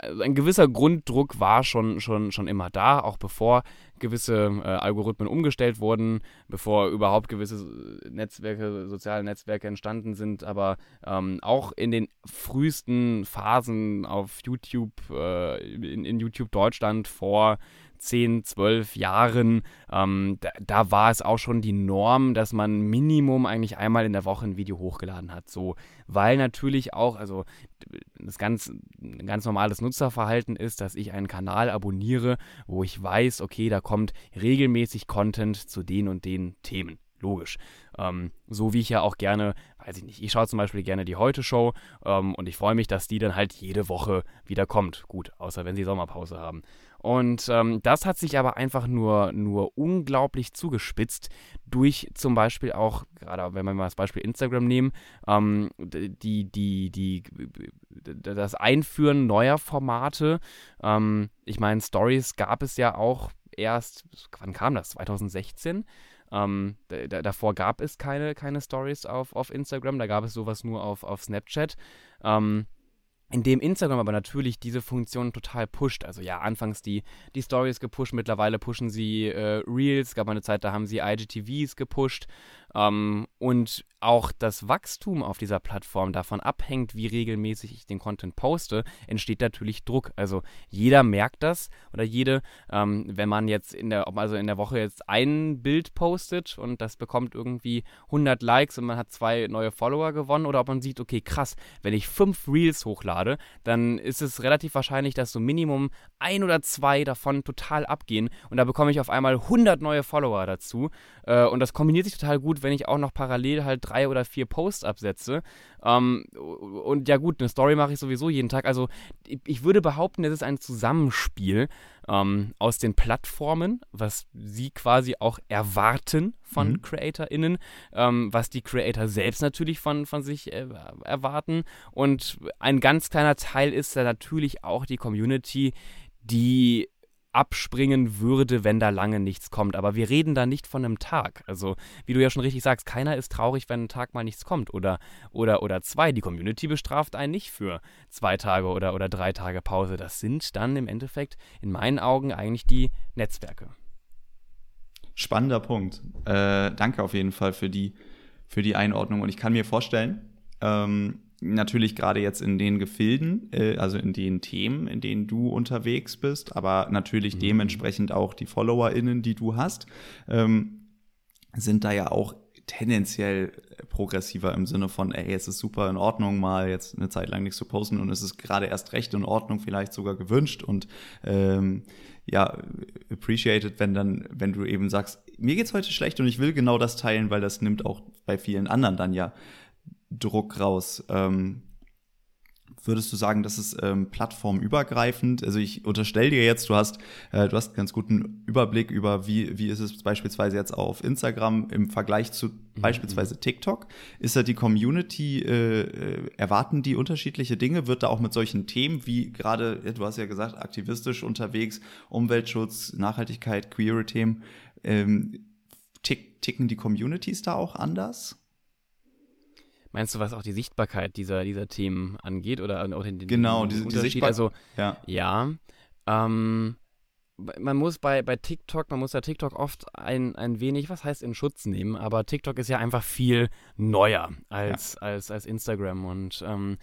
S2: ein gewisser Grunddruck war schon, schon, schon immer da, auch bevor gewisse äh, Algorithmen umgestellt wurden, bevor überhaupt gewisse Netzwerke, soziale Netzwerke entstanden sind, aber ähm, auch in den frühesten Phasen auf YouTube, äh, in, in YouTube Deutschland vor 10, 12 Jahren, ähm, da, da, war es auch schon die Norm, dass man Minimum eigentlich einmal in der Woche ein Video hochgeladen hat. So, weil natürlich auch, also das ganz, ganz normales Nutzerverhalten ist, dass ich einen Kanal abonniere, wo ich weiß, okay, da kommt regelmäßig Content zu den und den Themen. Logisch. Ähm, so wie ich ja auch gerne, weiß ich nicht, ich schaue zum Beispiel gerne die Heute-Show ähm, und ich freue mich, dass die dann halt jede Woche wieder kommt. Gut, außer wenn sie Sommerpause haben. Und ähm, das hat sich aber einfach nur, nur unglaublich zugespitzt durch zum Beispiel auch, gerade wenn wir mal das Beispiel Instagram nehmen, ähm, die, die, die, das Einführen neuer Formate. Ähm, ich meine, Stories gab es ja auch erst, wann kam das? 2016? Ähm, davor gab es keine, keine Stories auf, auf Instagram, da gab es sowas nur auf, auf Snapchat. Ähm, in dem Instagram aber natürlich diese Funktion total pusht. Also ja, anfangs die, die Stories gepusht, mittlerweile pushen sie äh, Reels, gab mal eine Zeit, da haben sie IGTVs gepusht. Ähm, und auch das Wachstum auf dieser Plattform davon abhängt, wie regelmäßig ich den Content poste, entsteht natürlich Druck. Also jeder merkt das oder jede, ähm, wenn man jetzt in der, also in der Woche jetzt ein Bild postet und das bekommt irgendwie 100 Likes und man hat zwei neue Follower gewonnen oder ob man sieht, okay, krass, wenn ich fünf Reels hochlade, dann ist es relativ wahrscheinlich, dass so Minimum ein oder zwei davon total abgehen und da bekomme ich auf einmal 100 neue Follower dazu äh, und das kombiniert sich total gut, wenn ich auch noch parallel halt drei oder vier Posts absetze. Ähm, und ja gut, eine Story mache ich sowieso jeden Tag. Also ich würde behaupten, es ist ein Zusammenspiel ähm, aus den Plattformen, was sie quasi auch erwarten von mhm. CreatorInnen, ähm, was die Creator selbst natürlich von, von sich äh, erwarten. Und ein ganz kleiner Teil ist da natürlich auch die Community, die abspringen würde, wenn da lange nichts kommt. Aber wir reden da nicht von einem Tag. Also, wie du ja schon richtig sagst, keiner ist traurig, wenn ein Tag mal nichts kommt. Oder, oder, oder zwei. Die Community bestraft einen nicht für zwei Tage oder, oder drei Tage Pause. Das sind dann im Endeffekt in meinen Augen eigentlich die Netzwerke.
S1: Spannender Punkt. Äh, danke auf jeden Fall für die, für die Einordnung. Und ich kann mir vorstellen, ähm, natürlich gerade jetzt in den Gefilden, äh, also in den Themen, in denen du unterwegs bist, aber natürlich mhm. dementsprechend auch die FollowerInnen, die du hast, ähm, sind da ja auch tendenziell progressiver im Sinne von, ey, es ist super in Ordnung, mal jetzt eine Zeit lang nichts zu posten und es ist gerade erst recht in Ordnung, vielleicht sogar gewünscht und ähm, ja, appreciated, wenn dann, wenn du eben sagst, mir geht's heute schlecht und ich will genau das teilen, weil das nimmt auch bei vielen anderen dann ja Druck raus. Ähm, würdest du sagen, das ist ähm, plattformübergreifend? Also ich unterstelle dir jetzt, du hast, äh, du hast einen ganz guten Überblick über, wie, wie ist es beispielsweise jetzt auf Instagram im Vergleich zu mhm. beispielsweise TikTok. Ist da die Community, äh, äh, erwarten die unterschiedliche Dinge? Wird da auch mit solchen Themen wie gerade, du hast ja gesagt, aktivistisch unterwegs, Umweltschutz, Nachhaltigkeit, queere Themen, ähm, tick, ticken die Communities da auch anders?
S2: Meinst du, was auch die Sichtbarkeit dieser, dieser Themen angeht oder auch den, den
S1: genau, diese,
S2: Unterschied? Die also ja, ja ähm, man muss bei, bei TikTok, man muss ja TikTok oft ein, ein wenig, was heißt in Schutz nehmen, aber TikTok ist ja einfach viel neuer als, ja. als, als Instagram und ähm,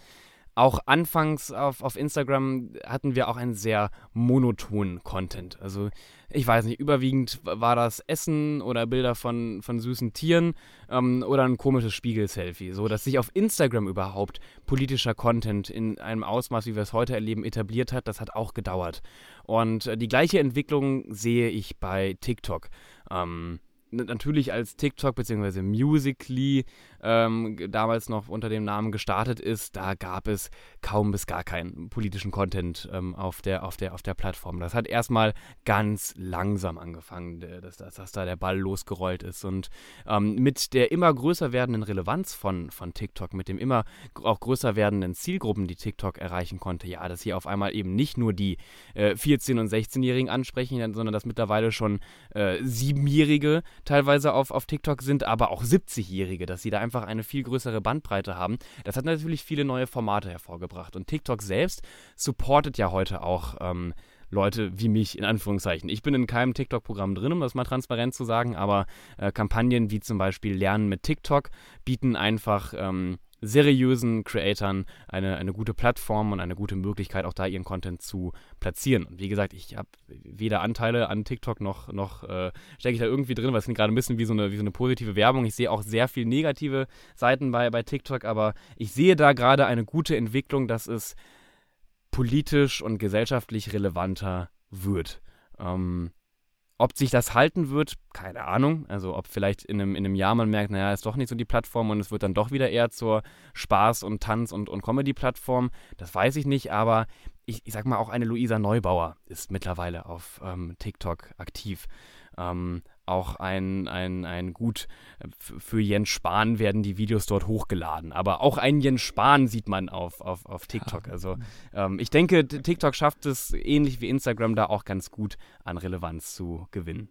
S2: auch anfangs auf, auf Instagram hatten wir auch einen sehr monotonen Content. Also ich weiß nicht, überwiegend war das Essen oder Bilder von, von süßen Tieren ähm, oder ein komisches Spiegel-Selfie. So, dass sich auf Instagram überhaupt politischer Content in einem Ausmaß, wie wir es heute erleben, etabliert hat, das hat auch gedauert. Und äh, die gleiche Entwicklung sehe ich bei TikTok. Ähm, natürlich als TikTok bzw. Musically ähm, damals noch unter dem Namen gestartet ist, da gab es kaum bis gar keinen politischen Content ähm, auf, der, auf, der, auf der Plattform. Das hat erstmal ganz langsam angefangen, dass, dass, dass da der Ball losgerollt ist. Und ähm, mit der immer größer werdenden Relevanz von, von TikTok, mit dem immer auch größer werdenden Zielgruppen, die TikTok erreichen konnte, ja, dass hier auf einmal eben nicht nur die äh, 14- und 16-Jährigen ansprechen, sondern dass mittlerweile schon äh, Siebenjährige teilweise auf, auf TikTok sind, aber auch 70-Jährige, dass sie da einfach eine viel größere Bandbreite haben. Das hat natürlich viele neue Formate hervorgebracht. Und TikTok selbst supportet ja heute auch ähm, Leute wie mich, in Anführungszeichen. Ich bin in keinem TikTok-Programm drin, um das mal transparent zu sagen, aber äh, Kampagnen wie zum Beispiel Lernen mit TikTok bieten einfach ähm, seriösen Creatoren eine, eine gute Plattform und eine gute Möglichkeit, auch da ihren Content zu platzieren. Und wie gesagt, ich habe weder Anteile an TikTok noch, noch äh, stecke ich da irgendwie drin, weil es gerade ein bisschen wie so, eine, wie so eine positive Werbung. Ich sehe auch sehr viel negative Seiten bei, bei TikTok, aber ich sehe da gerade eine gute Entwicklung, dass es politisch und gesellschaftlich relevanter wird. Ähm, ob sich das halten wird, keine Ahnung. Also ob vielleicht in einem, in einem Jahr man merkt, naja, ist doch nicht so die Plattform und es wird dann doch wieder eher zur Spaß- und Tanz- und, und Comedy-Plattform. Das weiß ich nicht, aber ich, ich sag mal, auch eine Luisa Neubauer ist mittlerweile auf ähm, TikTok aktiv. Ähm, auch ein, ein, ein gut äh, für Jens Spahn werden die Videos dort hochgeladen. Aber auch ein Jens Spahn sieht man auf, auf, auf TikTok. Also ähm, ich denke, TikTok schafft es ähnlich wie Instagram da auch ganz gut an Relevanz zu gewinnen.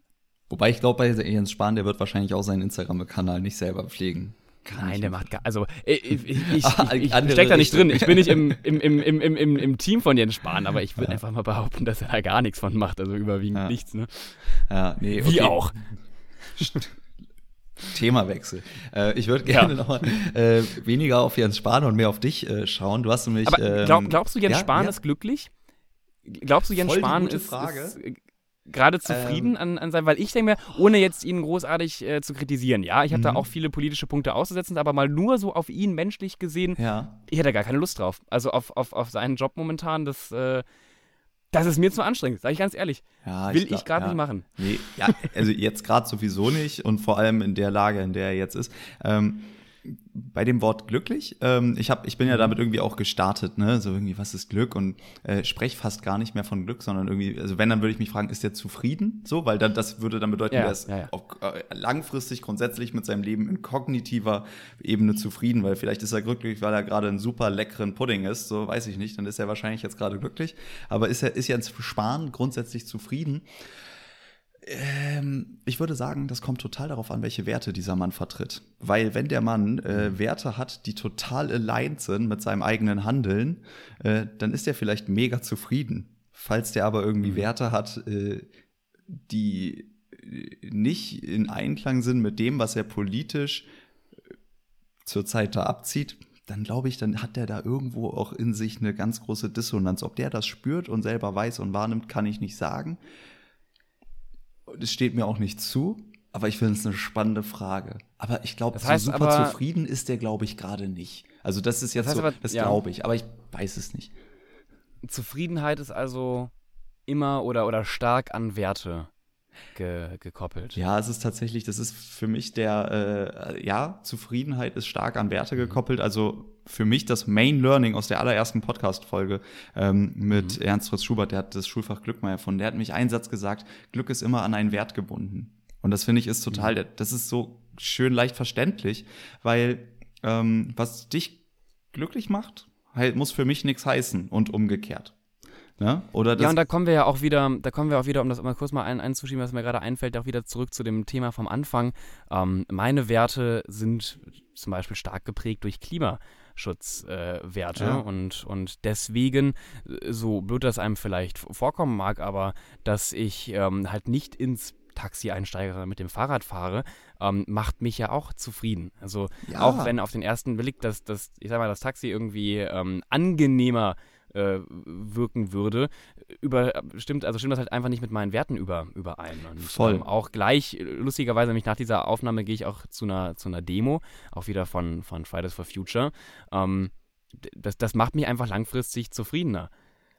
S1: Wobei ich glaube, bei Jens Spahn, der wird wahrscheinlich auch seinen Instagram-Kanal nicht selber pflegen.
S2: Kann Nein, der macht gar, also ich, ich, ich, ich stecke da nicht drin. Ich bin nicht im, im, im, im, im, im Team von Jens Spahn, aber ich würde ja. einfach mal behaupten, dass er da gar nichts von macht, also überwiegend ja. nichts. Ne?
S1: Ja, nee,
S2: okay. Wie auch.
S1: Themawechsel. Äh, ich würde gerne ja. noch äh, weniger auf Jens Spahn und mehr auf dich äh, schauen. Du hast nämlich.
S2: Aber glaub, ähm, glaubst du, Jens Spahn ist glücklich? Glaubst du, Jens Voll Spahn ist, ist, gerade zufrieden ähm, an, an seinem, weil ich denke mir, ohne jetzt ihn großartig äh, zu kritisieren, ja, ich habe da mhm. auch viele politische Punkte auszusetzen, aber mal nur so auf ihn menschlich gesehen,
S1: ja.
S2: ich hätte gar keine Lust drauf. Also auf, auf, auf seinen Job momentan, das, äh, das ist mir zu anstrengend, sage ich ganz ehrlich. Ja, Will ich, ich gerade ja. nicht machen.
S1: Nee, ja, also jetzt gerade sowieso nicht und vor allem in der Lage, in der er jetzt ist. Ähm, bei dem Wort glücklich, ähm, ich, hab, ich bin ja damit irgendwie auch gestartet, ne? So irgendwie, was ist Glück? Und äh, spreche fast gar nicht mehr von Glück, sondern irgendwie, also wenn, dann würde ich mich fragen, ist der zufrieden? So, weil dann das würde dann bedeuten, ja, er ist ja, ja. Auch, äh, langfristig grundsätzlich mit seinem Leben in kognitiver Ebene zufrieden, weil vielleicht ist er glücklich, weil er gerade einen super leckeren Pudding ist, so weiß ich nicht, dann ist er wahrscheinlich jetzt gerade glücklich. Aber ist er ist ja ins Sparen grundsätzlich zufrieden? Ähm, ich würde sagen, das kommt total darauf an, welche Werte dieser Mann vertritt. Weil wenn der Mann äh. Werte hat, die total aligned sind mit seinem eigenen Handeln, äh, dann ist er vielleicht mega zufrieden. Falls der aber irgendwie mhm. Werte hat, äh, die nicht in Einklang sind mit dem, was er politisch äh, zurzeit da abzieht, dann glaube ich, dann hat der da irgendwo auch in sich eine ganz große Dissonanz. Ob der das spürt und selber weiß und wahrnimmt, kann ich nicht sagen das steht mir auch nicht zu, aber ich finde es eine spannende Frage. Aber ich glaube,
S2: das heißt
S1: so super
S2: aber,
S1: zufrieden ist der, glaube ich, gerade nicht. Also das ist jetzt das heißt so, aber, das ja. glaube ich, aber ich weiß es nicht.
S2: Zufriedenheit ist also immer oder, oder stark an Werte ge gekoppelt.
S1: Ja, es ist tatsächlich, das ist für mich der, äh, ja, Zufriedenheit ist stark an Werte mhm. gekoppelt. Also für mich das Main Learning aus der allerersten Podcast-Folge ähm, mit mhm. Ernst Fritz Schubert, der hat das Schulfach Glück mal erfunden. Der hat mich einen Satz gesagt, Glück ist immer an einen Wert gebunden. Und das finde ich ist total, mhm. das ist so schön leicht verständlich, weil ähm, was dich glücklich macht, halt, muss für mich nichts heißen und umgekehrt. Ja, oder
S2: ja, und da kommen wir ja auch wieder, da kommen wir auch wieder, um das mal kurz mal ein, einzuschieben, was mir gerade einfällt, auch wieder zurück zu dem Thema vom Anfang. Ähm, meine Werte sind zum Beispiel stark geprägt durch Klimaschutzwerte äh, ja. und, und deswegen, äh, so blöd das einem vielleicht vorkommen mag, aber dass ich ähm, halt nicht ins Taxi einsteige, sondern mit dem Fahrrad fahre, ähm, macht mich ja auch zufrieden. Also ja. auch wenn auf den ersten Blick das, das, ich sag mal, das Taxi irgendwie ähm, angenehmer äh, wirken würde, über, stimmt, also stimmt das halt einfach nicht mit meinen Werten über, überein. Und
S1: Voll.
S2: Ähm, auch gleich, lustigerweise, nämlich nach dieser Aufnahme gehe ich auch zu einer, zu einer Demo, auch wieder von, von Fridays for Future. Ähm, das, das macht mich einfach langfristig zufriedener.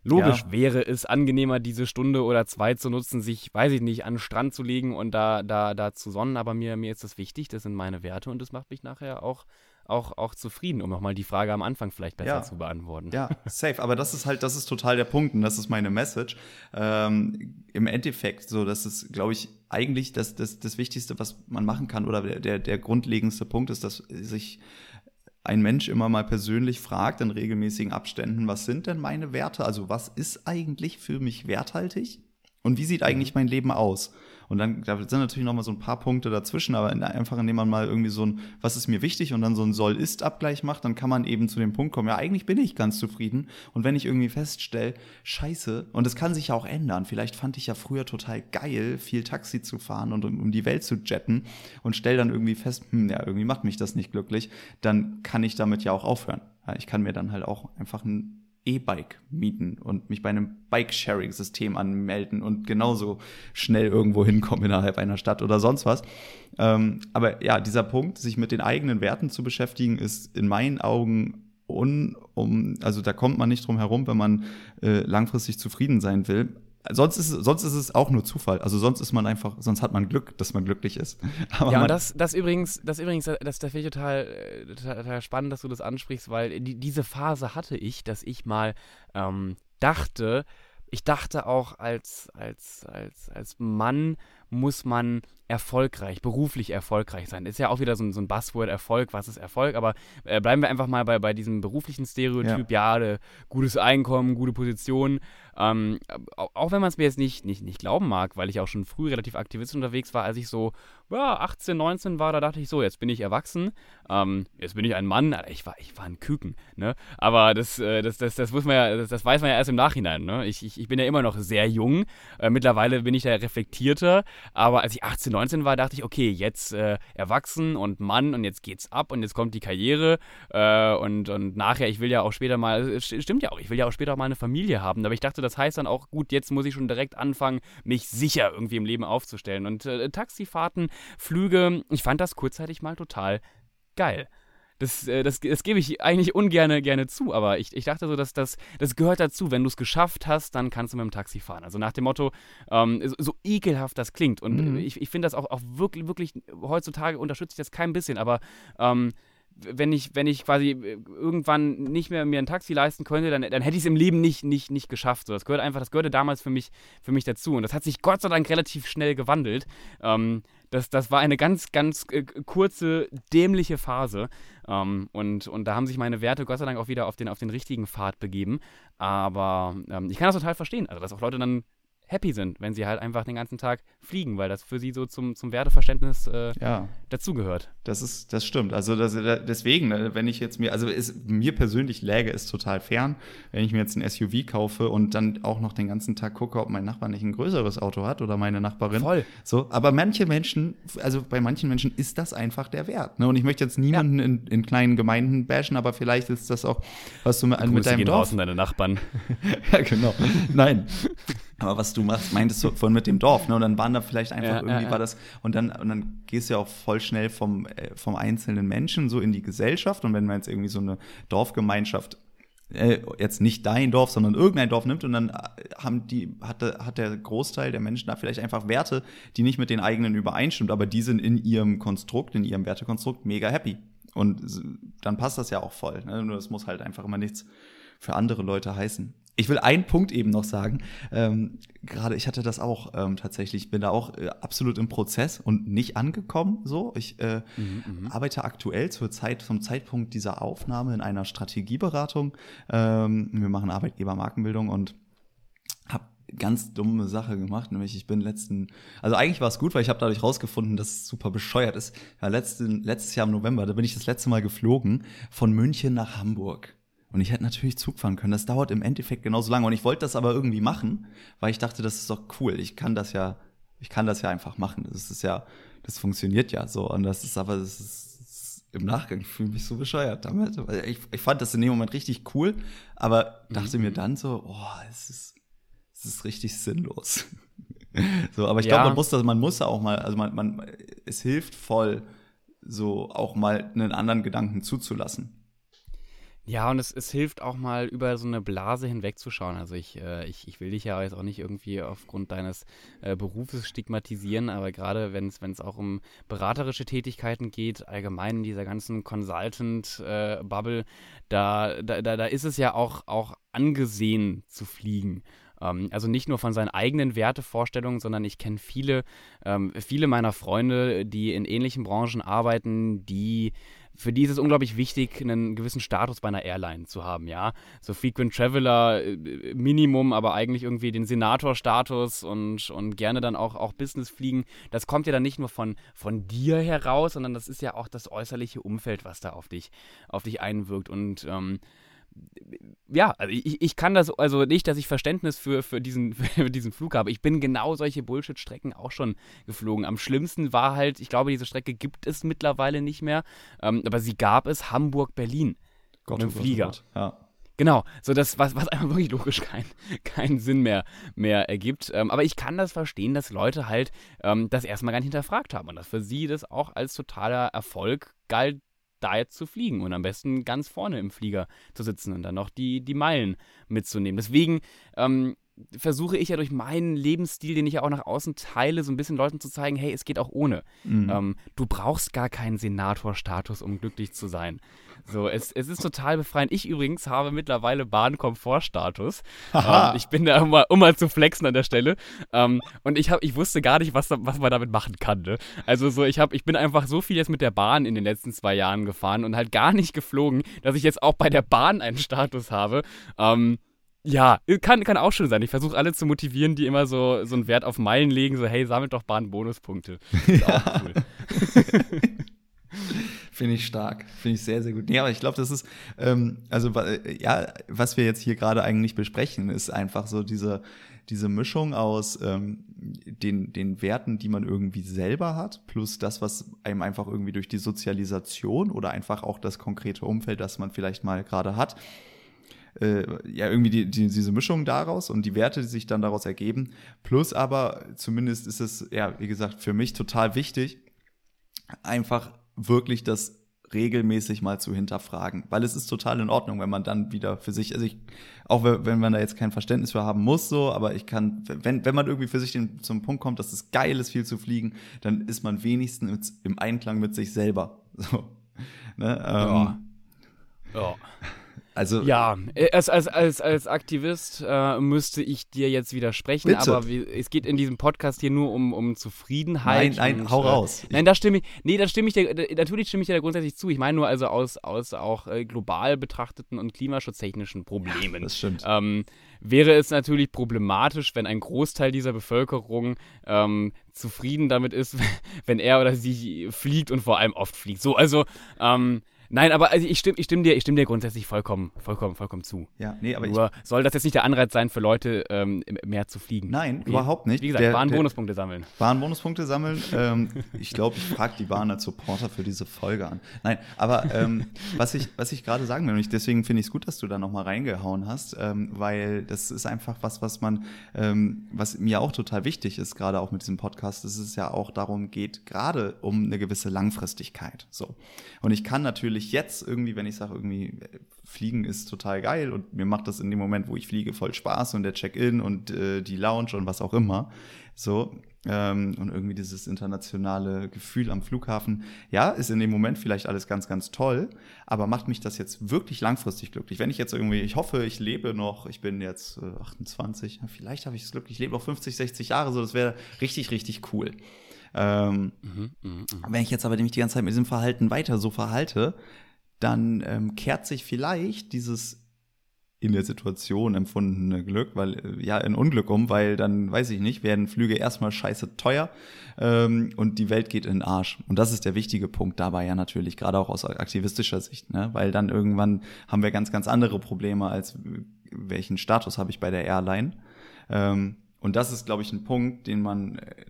S2: Logisch ja. wäre es angenehmer, diese Stunde oder zwei zu nutzen, sich, weiß ich nicht, an den Strand zu legen und da, da, da zu sonnen, aber mir, mir ist das wichtig, das sind meine Werte und das macht mich nachher auch auch, auch zufrieden, um nochmal die Frage am Anfang vielleicht besser ja. zu beantworten.
S1: Ja, safe. Aber das ist halt, das ist total der Punkt und das ist meine Message. Ähm, Im Endeffekt, so, das ist, glaube ich, eigentlich das, das, das Wichtigste, was man machen kann oder der, der grundlegendste Punkt ist, dass sich ein Mensch immer mal persönlich fragt in regelmäßigen Abständen, was sind denn meine Werte? Also was ist eigentlich für mich werthaltig? Und wie sieht eigentlich mein Leben aus? Und dann da sind natürlich noch mal so ein paar Punkte dazwischen, aber in, einfach indem man mal irgendwie so ein, was ist mir wichtig und dann so ein Soll-Ist-Abgleich macht, dann kann man eben zu dem Punkt kommen, ja, eigentlich bin ich ganz zufrieden. Und wenn ich irgendwie feststelle, scheiße, und das kann sich ja auch ändern, vielleicht fand ich ja früher total geil, viel Taxi zu fahren und um, um die Welt zu jetten und stelle dann irgendwie fest, hm, ja, irgendwie macht mich das nicht glücklich, dann kann ich damit ja auch aufhören. Ja, ich kann mir dann halt auch einfach ein E-Bike mieten und mich bei einem Bike-Sharing-System anmelden und genauso schnell irgendwo hinkommen innerhalb einer Stadt oder sonst was. Ähm, aber ja, dieser Punkt, sich mit den eigenen Werten zu beschäftigen, ist in meinen Augen un, um, also da kommt man nicht drum herum, wenn man äh, langfristig zufrieden sein will sonst ist, sonst ist es auch nur Zufall. Also sonst ist man einfach, sonst hat man Glück, dass man glücklich ist.
S2: Aber ja, und das, das übrigens, das übrigens, das, das finde ich total, total, total, spannend, dass du das ansprichst, weil die, diese Phase hatte ich, dass ich mal ähm, dachte, ich dachte auch als, als, als, als Mann muss man erfolgreich, beruflich erfolgreich sein. Ist ja auch wieder so ein, so ein Buzzword Erfolg, was ist Erfolg, aber äh, bleiben wir einfach mal bei, bei diesem beruflichen Stereotyp, ja, ja gutes Einkommen, gute Position. Ähm, auch wenn man es mir jetzt nicht, nicht, nicht glauben mag, weil ich auch schon früh relativ aktivistisch unterwegs war, als ich so ja, 18, 19 war, da dachte ich so, jetzt bin ich erwachsen, ähm, jetzt bin ich ein Mann, ich war, ich war ein Küken, ne? Aber das, äh, das, das, das, muss man ja, das, das, weiß man ja erst im Nachhinein, ne? Ich, ich, ich bin ja immer noch sehr jung, äh, mittlerweile bin ich da reflektierter, aber als ich 18, 19 war, dachte ich, okay, jetzt äh, erwachsen und Mann und jetzt geht's ab und jetzt kommt die Karriere äh, und, und nachher, ich will ja auch später mal, stimmt ja auch, ich will ja auch später auch mal eine Familie haben, aber ich dachte, das heißt dann auch, gut, jetzt muss ich schon direkt anfangen, mich sicher irgendwie im Leben aufzustellen und äh, Taxifahrten, Flüge, ich fand das kurzzeitig mal total geil. Das, äh, das, das gebe ich eigentlich ungern gerne zu, aber ich, ich dachte so, dass das, das gehört dazu. Wenn du es geschafft hast, dann kannst du mit dem Taxi fahren. Also nach dem Motto, ähm, so, so, ekelhaft das klingt. Und mhm. ich, ich finde das auch, auch wirklich, wirklich, heutzutage unterstütze ich das kein bisschen, aber ähm, wenn ich, wenn ich quasi äh, irgendwann nicht mehr mir ein Taxi leisten könnte, dann, dann hätte ich es im Leben nicht, nicht, nicht geschafft. So, das gehört einfach, das gehörte damals für mich, für mich dazu. Und das hat sich Gott sei Dank relativ schnell gewandelt. Ähm, das, das war eine ganz, ganz äh, kurze, dämliche Phase. Ähm, und, und da haben sich meine Werte Gott sei Dank auch wieder auf den, auf den richtigen Pfad begeben. Aber ähm, ich kann das total verstehen. Also, dass auch Leute dann happy sind, wenn sie halt einfach den ganzen Tag fliegen, weil das für sie so zum, zum Werteverständnis äh, ja. dazugehört.
S1: Das ist, das stimmt. Also das, deswegen, ne, wenn ich jetzt mir, also ist, mir persönlich läge es total fern, wenn ich mir jetzt ein SUV kaufe und dann auch noch den ganzen Tag gucke, ob mein Nachbar nicht ein größeres Auto hat oder meine Nachbarin.
S2: Voll.
S1: So, aber manche Menschen, also bei manchen Menschen ist das einfach der Wert. Ne? Und ich möchte jetzt niemanden ja. in, in, kleinen Gemeinden bashen, aber vielleicht ist das auch, was du mit, mit deinem
S2: gehen Dorf. deine Nachbarn.
S1: ja, genau. Nein. Aber was du machst, meintest du vorhin mit dem Dorf, ne? Und dann waren da vielleicht einfach ja, irgendwie ja, war das und dann und dann gehst du ja auch voll schnell vom äh, vom einzelnen Menschen so in die Gesellschaft und wenn man jetzt irgendwie so eine Dorfgemeinschaft äh, jetzt nicht dein Dorf, sondern irgendein Dorf nimmt und dann äh, haben die hat, hat der Großteil der Menschen da vielleicht einfach Werte, die nicht mit den eigenen übereinstimmt, aber die sind in ihrem Konstrukt, in ihrem Wertekonstrukt mega happy und dann passt das ja auch voll. Ne? Nur das muss halt einfach immer nichts für andere Leute heißen. Ich will einen Punkt eben noch sagen. Ähm, Gerade ich hatte das auch ähm, tatsächlich, bin da auch äh, absolut im Prozess und nicht angekommen. So, ich äh, mhm, mhm, arbeite aktuell zur Zeit zum Zeitpunkt dieser Aufnahme in einer Strategieberatung. Ähm, wir machen Arbeitgebermarkenbildung und habe ganz dumme Sache gemacht, nämlich ich bin letzten, also eigentlich war es gut, weil ich habe dadurch rausgefunden, dass es super bescheuert ist. Ja, letzten, letztes Jahr im November, da bin ich das letzte Mal geflogen von München nach Hamburg. Und ich hätte natürlich Zug fahren können. Das dauert im Endeffekt genauso lange. Und ich wollte das aber irgendwie machen, weil ich dachte, das ist doch cool. Ich kann das ja, ich kann das ja einfach machen. Das ist ja, das funktioniert ja so. Und das ist aber, das ist, das ist im Nachgang, ich fühle mich so bescheuert damit. Ich, ich fand das in dem Moment richtig cool, aber dachte mhm. mir dann so, oh, es ist, es ist richtig sinnlos. so, aber ich ja. glaube, man muss das, man muss auch mal, also man, man, es hilft voll, so auch mal einen anderen Gedanken zuzulassen.
S2: Ja, und es, es hilft auch mal über so eine Blase hinwegzuschauen. Also ich, äh, ich, ich will dich ja jetzt auch nicht irgendwie aufgrund deines äh, Berufes stigmatisieren, aber gerade wenn es auch um beraterische Tätigkeiten geht, allgemein in dieser ganzen Consultant-Bubble, äh, da, da, da ist es ja auch, auch angesehen zu fliegen ähm, also nicht nur von seinen eigenen Wertevorstellungen, sondern ich kenne viele, ähm, viele meiner Freunde, die in ähnlichen Branchen arbeiten, die für die ist es unglaublich wichtig, einen gewissen Status bei einer Airline zu haben, ja. So Frequent Traveler äh, Minimum, aber eigentlich irgendwie den Senator-Status und, und gerne dann auch, auch Business fliegen. Das kommt ja dann nicht nur von, von dir heraus, sondern das ist ja auch das äußerliche Umfeld, was da auf dich, auf dich einwirkt. Und ähm, ja, also ich, ich kann das, also nicht, dass ich Verständnis für, für, diesen, für diesen Flug habe. Ich bin genau solche Bullshit-Strecken auch schon geflogen. Am schlimmsten war halt, ich glaube, diese Strecke gibt es mittlerweile nicht mehr, ähm, aber sie gab es Hamburg-Berlin.
S1: Gott, mit dem oh Flieger. Gott, ja.
S2: Genau, so das, was, was einfach wirklich logisch keinen kein Sinn mehr, mehr ergibt. Ähm, aber ich kann das verstehen, dass Leute halt ähm, das erstmal gar nicht hinterfragt haben und dass für sie das auch als totaler Erfolg galt, da jetzt zu fliegen und am besten ganz vorne im Flieger zu sitzen und dann noch die, die Meilen mitzunehmen. Deswegen ähm, versuche ich ja durch meinen Lebensstil, den ich ja auch nach außen teile, so ein bisschen Leuten zu zeigen, hey, es geht auch ohne. Mhm. Ähm, du brauchst gar keinen Senatorstatus, um glücklich zu sein. So, es, es ist total befreiend. Ich übrigens habe mittlerweile Bahnkomfortstatus. Ähm, ich bin da, um mal, um mal zu flexen an der Stelle. Ähm, und ich, hab, ich wusste gar nicht, was, was man damit machen kann. Ne? Also so, ich, hab, ich bin einfach so viel jetzt mit der Bahn in den letzten zwei Jahren gefahren und halt gar nicht geflogen, dass ich jetzt auch bei der Bahn einen Status habe. Ähm, ja, kann, kann auch schön sein. Ich versuche alle zu motivieren, die immer so, so einen Wert auf Meilen legen, so, hey, sammelt doch Bahn-Bonuspunkte. Ist auch cool.
S1: Finde ich stark. Finde ich sehr, sehr gut. Ja, aber ich glaube, das ist, ähm, also ja, was wir jetzt hier gerade eigentlich besprechen, ist einfach so diese, diese Mischung aus ähm, den, den Werten, die man irgendwie selber hat, plus das, was einem einfach irgendwie durch die Sozialisation oder einfach auch das konkrete Umfeld, das man vielleicht mal gerade hat, äh, ja, irgendwie die, die, diese Mischung daraus und die Werte, die sich dann daraus ergeben. Plus aber, zumindest ist es, ja, wie gesagt, für mich total wichtig, einfach wirklich das regelmäßig mal zu hinterfragen, weil es ist total in Ordnung, wenn man dann wieder für sich, also ich, auch wenn man da jetzt kein Verständnis für haben muss, so, aber ich kann, wenn, wenn man irgendwie für sich den, zum Punkt kommt, dass es geil ist, viel zu fliegen, dann ist man wenigstens im Einklang mit sich selber. So. Ne?
S2: Ähm, ja. ja. Also ja, äh, als, als, als, als Aktivist äh, müsste ich dir jetzt widersprechen, bitte. aber wie, es geht in diesem Podcast hier nur um, um Zufriedenheit.
S1: Nein, nein, und, hau äh, raus.
S2: nein, da stimme ich, nee, da stimme ich dir, natürlich stimme ich dir da grundsätzlich zu. Ich meine nur also aus, aus auch äh, global betrachteten und klimaschutztechnischen Problemen.
S1: Das stimmt.
S2: Ähm, wäre es natürlich problematisch, wenn ein Großteil dieser Bevölkerung ähm, zufrieden damit ist, wenn er oder sie fliegt und vor allem oft fliegt. So, also ähm, Nein, aber also ich stimme ich stimm dir, ich stimm dir grundsätzlich vollkommen, vollkommen, vollkommen zu.
S1: Ja, nee, aber
S2: Nur soll das jetzt nicht der Anreiz sein für Leute, ähm, mehr zu fliegen?
S1: Nein, okay. überhaupt nicht.
S2: Wie gesagt, Bahnbonuspunkte sammeln.
S1: Bahnbonuspunkte sammeln. ähm, ich glaube, ich frage die Bahn als Supporter für diese Folge an. Nein, aber ähm, was ich, was ich gerade sagen will, und ich, deswegen finde ich es gut, dass du da nochmal reingehauen hast, ähm, weil das ist einfach was, was man, ähm, was mir auch total wichtig ist, gerade auch mit diesem Podcast, dass es ja auch darum geht, gerade um eine gewisse Langfristigkeit. So. Und ich kann natürlich natürlich jetzt irgendwie, wenn ich sage, irgendwie Fliegen ist total geil und mir macht das in dem Moment, wo ich fliege, voll Spaß und der Check-in und äh, die Lounge und was auch immer. So. Ähm, und irgendwie dieses internationale Gefühl am Flughafen. Ja, ist in dem Moment vielleicht alles ganz, ganz toll, aber macht mich das jetzt wirklich langfristig glücklich? Wenn ich jetzt irgendwie, ich hoffe, ich lebe noch, ich bin jetzt äh, 28, vielleicht habe ich das Glück, ich lebe noch 50, 60 Jahre, so das wäre richtig, richtig cool. Ähm, mhm, mh, mh. Wenn ich jetzt aber mich die ganze Zeit mit diesem Verhalten weiter so verhalte, dann ähm, kehrt sich vielleicht dieses in der Situation empfundene Glück, weil äh, ja in Unglück um, weil dann weiß ich nicht, werden Flüge erstmal scheiße teuer ähm, und die Welt geht in den Arsch. Und das ist der wichtige Punkt dabei ja natürlich, gerade auch aus aktivistischer Sicht, ne? weil dann irgendwann haben wir ganz, ganz andere Probleme als welchen Status habe ich bei der Airline. Ähm, und das ist, glaube ich, ein Punkt, den man äh,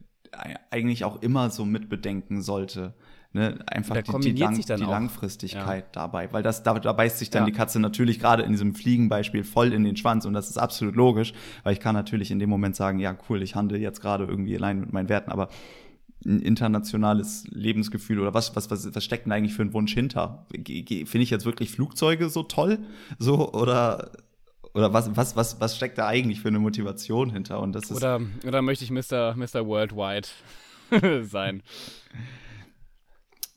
S1: eigentlich auch immer so mitbedenken sollte. Ne? Einfach die, die, Lang die Langfristigkeit ja. dabei, weil das da, da beißt sich dann ja. die Katze natürlich gerade in diesem Fliegenbeispiel voll in den Schwanz und das ist absolut logisch, weil ich kann natürlich in dem Moment sagen, ja cool, ich handle jetzt gerade irgendwie allein mit meinen Werten, aber ein internationales Lebensgefühl oder was, was, was, was steckt denn eigentlich für einen Wunsch hinter? Finde ich jetzt wirklich Flugzeuge so toll? So, oder oder was, was, was, was steckt da eigentlich für eine Motivation hinter? Und das ist
S2: oder, oder möchte ich Mr. Mr. Worldwide sein?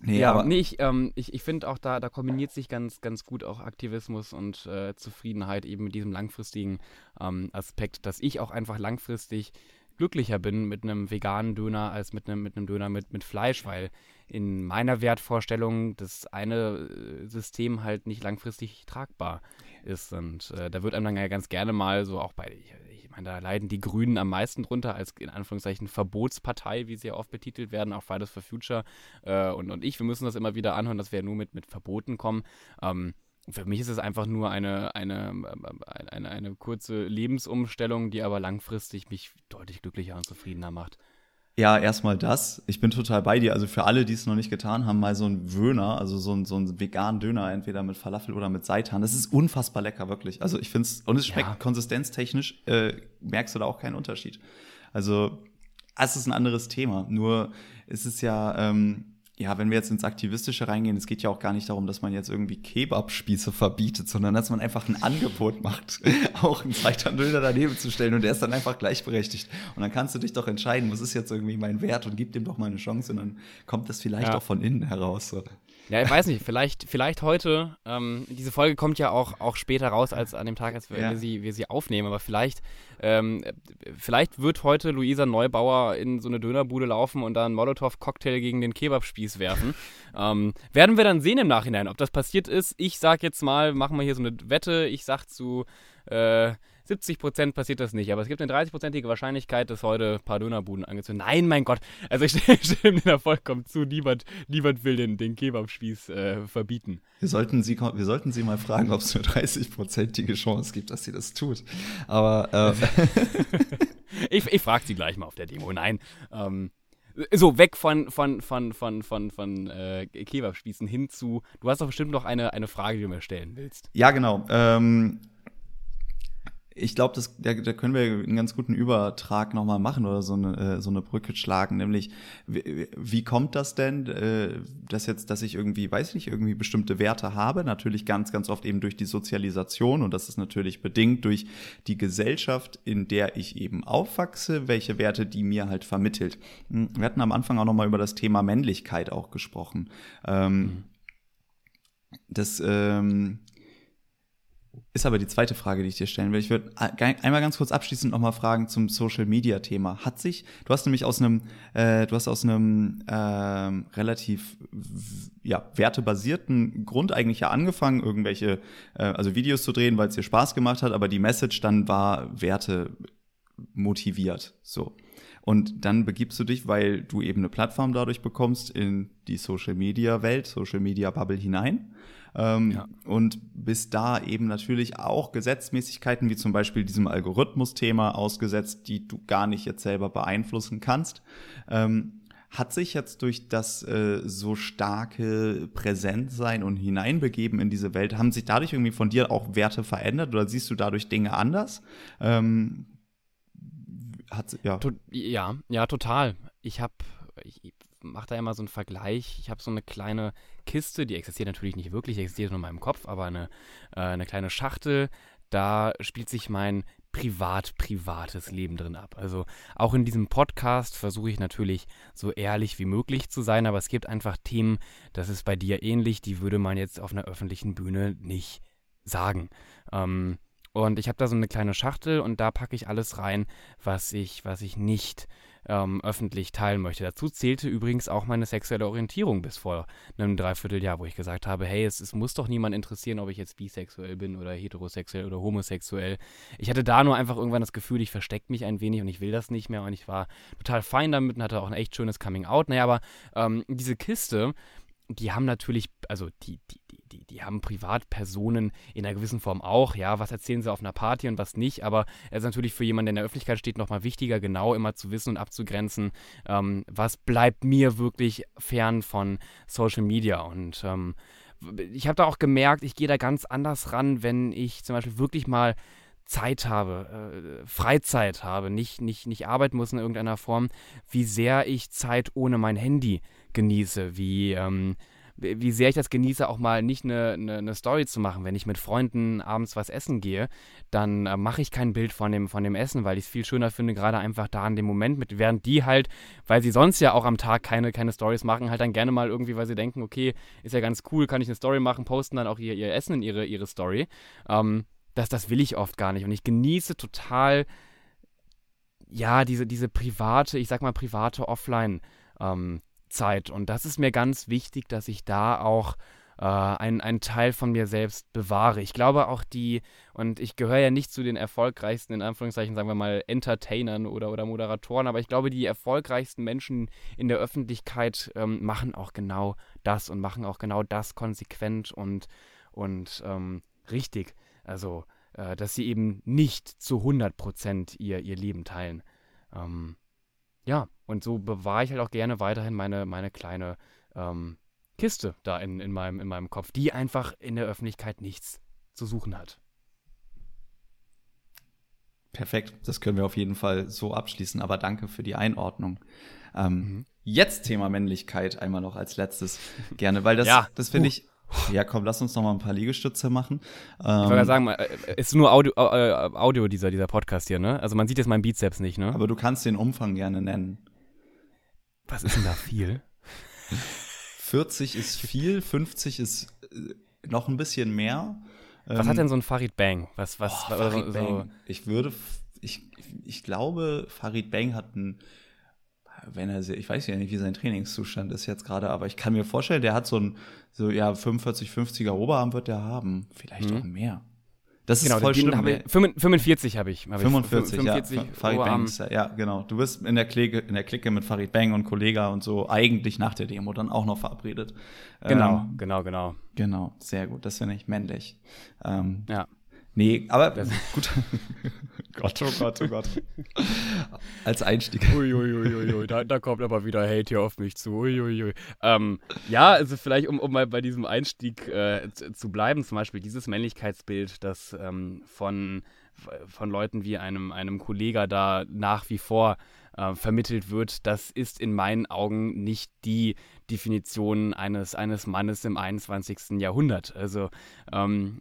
S2: Nee, ja, aber nee, ich, ähm, ich, ich finde auch da, da kombiniert sich ganz, ganz gut auch Aktivismus und äh, Zufriedenheit eben mit diesem langfristigen ähm, Aspekt, dass ich auch einfach langfristig glücklicher bin mit einem veganen Döner als mit einem, mit einem Döner mit, mit Fleisch, weil in meiner Wertvorstellung das eine äh, System halt nicht langfristig tragbar ist. Und äh, da wird einem dann ja ganz gerne mal so auch bei, ich, meine, da leiden die Grünen am meisten drunter als in Anführungszeichen Verbotspartei, wie sie ja oft betitelt werden, auch Fridays for Future äh, und, und ich. Wir müssen das immer wieder anhören, dass wir nur mit, mit Verboten kommen. Ähm, für mich ist es einfach nur eine, eine, eine, eine, kurze Lebensumstellung, die aber langfristig mich deutlich glücklicher und zufriedener macht.
S1: Ja, erstmal das. Ich bin total bei dir. Also für alle, die es noch nicht getan haben, mal so ein Wöhner, also so ein, so ein veganen Döner, entweder mit Falafel oder mit Seitan. Das ist unfassbar lecker, wirklich. Also ich finde es, und es schmeckt ja. konsistenztechnisch, äh, merkst du da auch keinen Unterschied. Also es ist ein anderes Thema. Nur ist es ja, ähm, ja, wenn wir jetzt ins Aktivistische reingehen, es geht ja auch gar nicht darum, dass man jetzt irgendwie Kebabspieße verbietet, sondern dass man einfach ein Angebot macht, auch einen Zweithandel daneben zu stellen und der ist dann einfach gleichberechtigt. Und dann kannst du dich doch entscheiden, was ist jetzt irgendwie mein Wert und gib dem doch mal eine Chance und dann kommt das vielleicht ja. auch von innen heraus. So.
S2: Ja, ich weiß nicht, vielleicht, vielleicht heute, ähm, diese Folge kommt ja auch, auch später raus als an dem Tag, als wir, ja. sie, wir sie aufnehmen, aber vielleicht, ähm, vielleicht wird heute Luisa Neubauer in so eine Dönerbude laufen und da einen Molotow-Cocktail gegen den Kebabspieß werfen. ähm, werden wir dann sehen im Nachhinein, ob das passiert ist. Ich sag jetzt mal, machen wir hier so eine Wette, ich sag zu äh, 70 Prozent passiert das nicht, aber es gibt eine 30-prozentige Wahrscheinlichkeit, dass heute ein paar Dönerbuden angezündet Nein, mein Gott. Also ich stimme dir da vollkommen zu. Niemand, niemand will den, den Kebabspieß äh, verbieten.
S1: Wir sollten, sie, wir sollten sie mal fragen, ob es eine 30-prozentige Chance gibt, dass sie das tut. Aber äh.
S2: ich, ich frage sie gleich mal auf der Demo. Nein. Ähm, so, weg von, von, von, von, von, von äh, Kebabspießen hin zu. Du hast doch bestimmt noch eine, eine Frage, die du mir stellen willst.
S1: Ja, genau. Ähm, ich glaube, da, da können wir einen ganz guten Übertrag nochmal machen oder so eine, äh, so eine Brücke schlagen. Nämlich, wie, wie kommt das denn, äh, dass jetzt, dass ich irgendwie, weiß ich nicht, irgendwie bestimmte Werte habe? Natürlich ganz, ganz oft eben durch die Sozialisation und das ist natürlich bedingt durch die Gesellschaft, in der ich eben aufwachse, welche Werte die mir halt vermittelt. Hm, wir hatten am Anfang auch nochmal über das Thema Männlichkeit auch gesprochen. Ähm, mhm. Das, ähm, ist aber die zweite Frage, die ich dir stellen will. Ich würde einmal ganz kurz abschließend nochmal fragen zum Social Media Thema. Hat sich, du hast nämlich aus einem, äh, du hast aus einem äh, relativ ja, wertebasierten Grund eigentlich ja angefangen, irgendwelche, äh, also Videos zu drehen, weil es dir Spaß gemacht hat, aber die Message dann war Werte motiviert. So. Und dann begibst du dich, weil du eben eine Plattform dadurch bekommst, in die Social Media Welt, Social Media Bubble hinein. Ähm, ja. Und bis da eben natürlich auch Gesetzmäßigkeiten wie zum Beispiel diesem Algorithmus-Thema ausgesetzt, die du gar nicht jetzt selber beeinflussen kannst. Ähm, hat sich jetzt durch das äh, so starke Präsentsein und Hineinbegeben in diese Welt, haben sich dadurch irgendwie von dir auch Werte verändert oder siehst du dadurch Dinge anders? Ähm,
S2: hat, ja. ja, ja, total. Ich habe, ich, mache da immer so einen Vergleich. Ich habe so eine kleine Kiste, die existiert natürlich nicht wirklich, existiert nur in meinem Kopf, aber eine, äh, eine kleine Schachtel. Da spielt sich mein privat, privates Leben drin ab. Also auch in diesem Podcast versuche ich natürlich so ehrlich wie möglich zu sein, aber es gibt einfach Themen, das ist bei dir ähnlich, die würde man jetzt auf einer öffentlichen Bühne nicht sagen. Ähm, und ich habe da so eine kleine Schachtel und da packe ich alles rein, was ich, was ich nicht ähm, öffentlich teilen möchte. Dazu zählte übrigens auch meine sexuelle Orientierung bis vor einem Dreivierteljahr, wo ich gesagt habe, hey, es, es muss doch niemand interessieren, ob ich jetzt bisexuell bin oder heterosexuell oder homosexuell. Ich hatte da nur einfach irgendwann das Gefühl, ich verstecke mich ein wenig und ich will das nicht mehr und ich war total fein damit und hatte auch ein echt schönes Coming-out. Naja, aber ähm, diese Kiste, die haben natürlich, also die, die, die, die, haben Privatpersonen in einer gewissen Form auch, ja, was erzählen sie auf einer Party und was nicht, aber es ist natürlich für jemanden, der in der Öffentlichkeit steht, nochmal wichtiger, genau immer zu wissen und abzugrenzen, ähm, was bleibt mir wirklich fern von Social Media. Und ähm, ich habe da auch gemerkt, ich gehe da ganz anders ran, wenn ich zum Beispiel wirklich mal Zeit habe, äh, Freizeit habe, nicht, nicht, nicht arbeiten muss in irgendeiner Form, wie sehr ich Zeit ohne mein Handy genieße, wie, ähm, wie sehr ich das genieße, auch mal nicht eine, eine, eine, Story zu machen. Wenn ich mit Freunden abends was essen gehe, dann äh, mache ich kein Bild von dem, von dem Essen, weil ich es viel schöner finde, gerade einfach da in dem Moment mit, während die halt, weil sie sonst ja auch am Tag keine, keine Stories machen, halt dann gerne mal irgendwie, weil sie denken, okay, ist ja ganz cool, kann ich eine Story machen, posten dann auch ihr, ihr Essen in ihre, ihre Story. Ähm, das, das will ich oft gar nicht. Und ich genieße total, ja, diese, diese private, ich sag mal private Offline- ähm, Zeit. Und das ist mir ganz wichtig, dass ich da auch äh, einen, einen Teil von mir selbst bewahre. Ich glaube auch die, und ich gehöre ja nicht zu den erfolgreichsten, in Anführungszeichen, sagen wir mal, Entertainern oder, oder Moderatoren, aber ich glaube, die erfolgreichsten Menschen in der Öffentlichkeit ähm, machen auch genau das und machen auch genau das konsequent und, und ähm, richtig. Also, äh, dass sie eben nicht zu 100 Prozent ihr, ihr Leben teilen. Ähm, ja, und so bewahre ich halt auch gerne weiterhin meine, meine kleine ähm, Kiste da in, in, meinem, in meinem Kopf, die einfach in der Öffentlichkeit nichts zu suchen hat.
S1: Perfekt, das können wir auf jeden Fall so abschließen, aber danke für die Einordnung. Ähm, mhm. Jetzt Thema Männlichkeit einmal noch als letztes gerne, weil das, ja. das finde uh. ich. Ja, komm, lass uns noch mal ein paar Liegestütze machen.
S2: Ich wollte ähm, sagen, äh, ist nur Audio, äh, Audio dieser, dieser Podcast hier, ne? Also man sieht jetzt meinen Bizeps nicht, ne?
S1: Aber du kannst den Umfang gerne nennen.
S2: Was ist denn da viel?
S1: 40 ist viel, 50 ist äh, noch ein bisschen mehr.
S2: Was ähm, hat denn so ein Farid Bang? Was, was,
S1: oh, Farid so, Bang. Ich würde, ich, ich glaube, Farid Bang hat ein, wenn er, ich weiß ja nicht, wie sein Trainingszustand ist jetzt gerade, aber ich kann mir vorstellen, der hat so ein, so, ja, 45, 50er Oberarm wird der haben. Vielleicht mhm. auch mehr.
S2: Das genau, ist voll schlimm. Habe 45 habe ich.
S1: Hab 45, 45 ja. Farid Bang ist, ja, genau. Du bist in der, Clique, in der Clique mit Farid Bang und Kollega und so eigentlich nach der Demo dann auch noch verabredet.
S2: Genau, ähm, genau, genau.
S1: Genau, sehr gut. Das finde ich männlich. Ähm, ja. Nee, aber gut. Gott, oh Gott, oh Gott. Als Einstieg.
S2: Uiuiuiui, ui, da, da, kommt aber wieder Hate hier auf mich zu. Uiuiui. Ähm, ja, also vielleicht, um, um mal bei diesem Einstieg äh, zu, zu, bleiben, zum Beispiel dieses Männlichkeitsbild, das ähm, von, von Leuten wie einem, einem Kollega da nach wie vor äh, vermittelt wird, das ist in meinen Augen nicht die Definition eines, eines Mannes im 21. Jahrhundert. Also, ähm,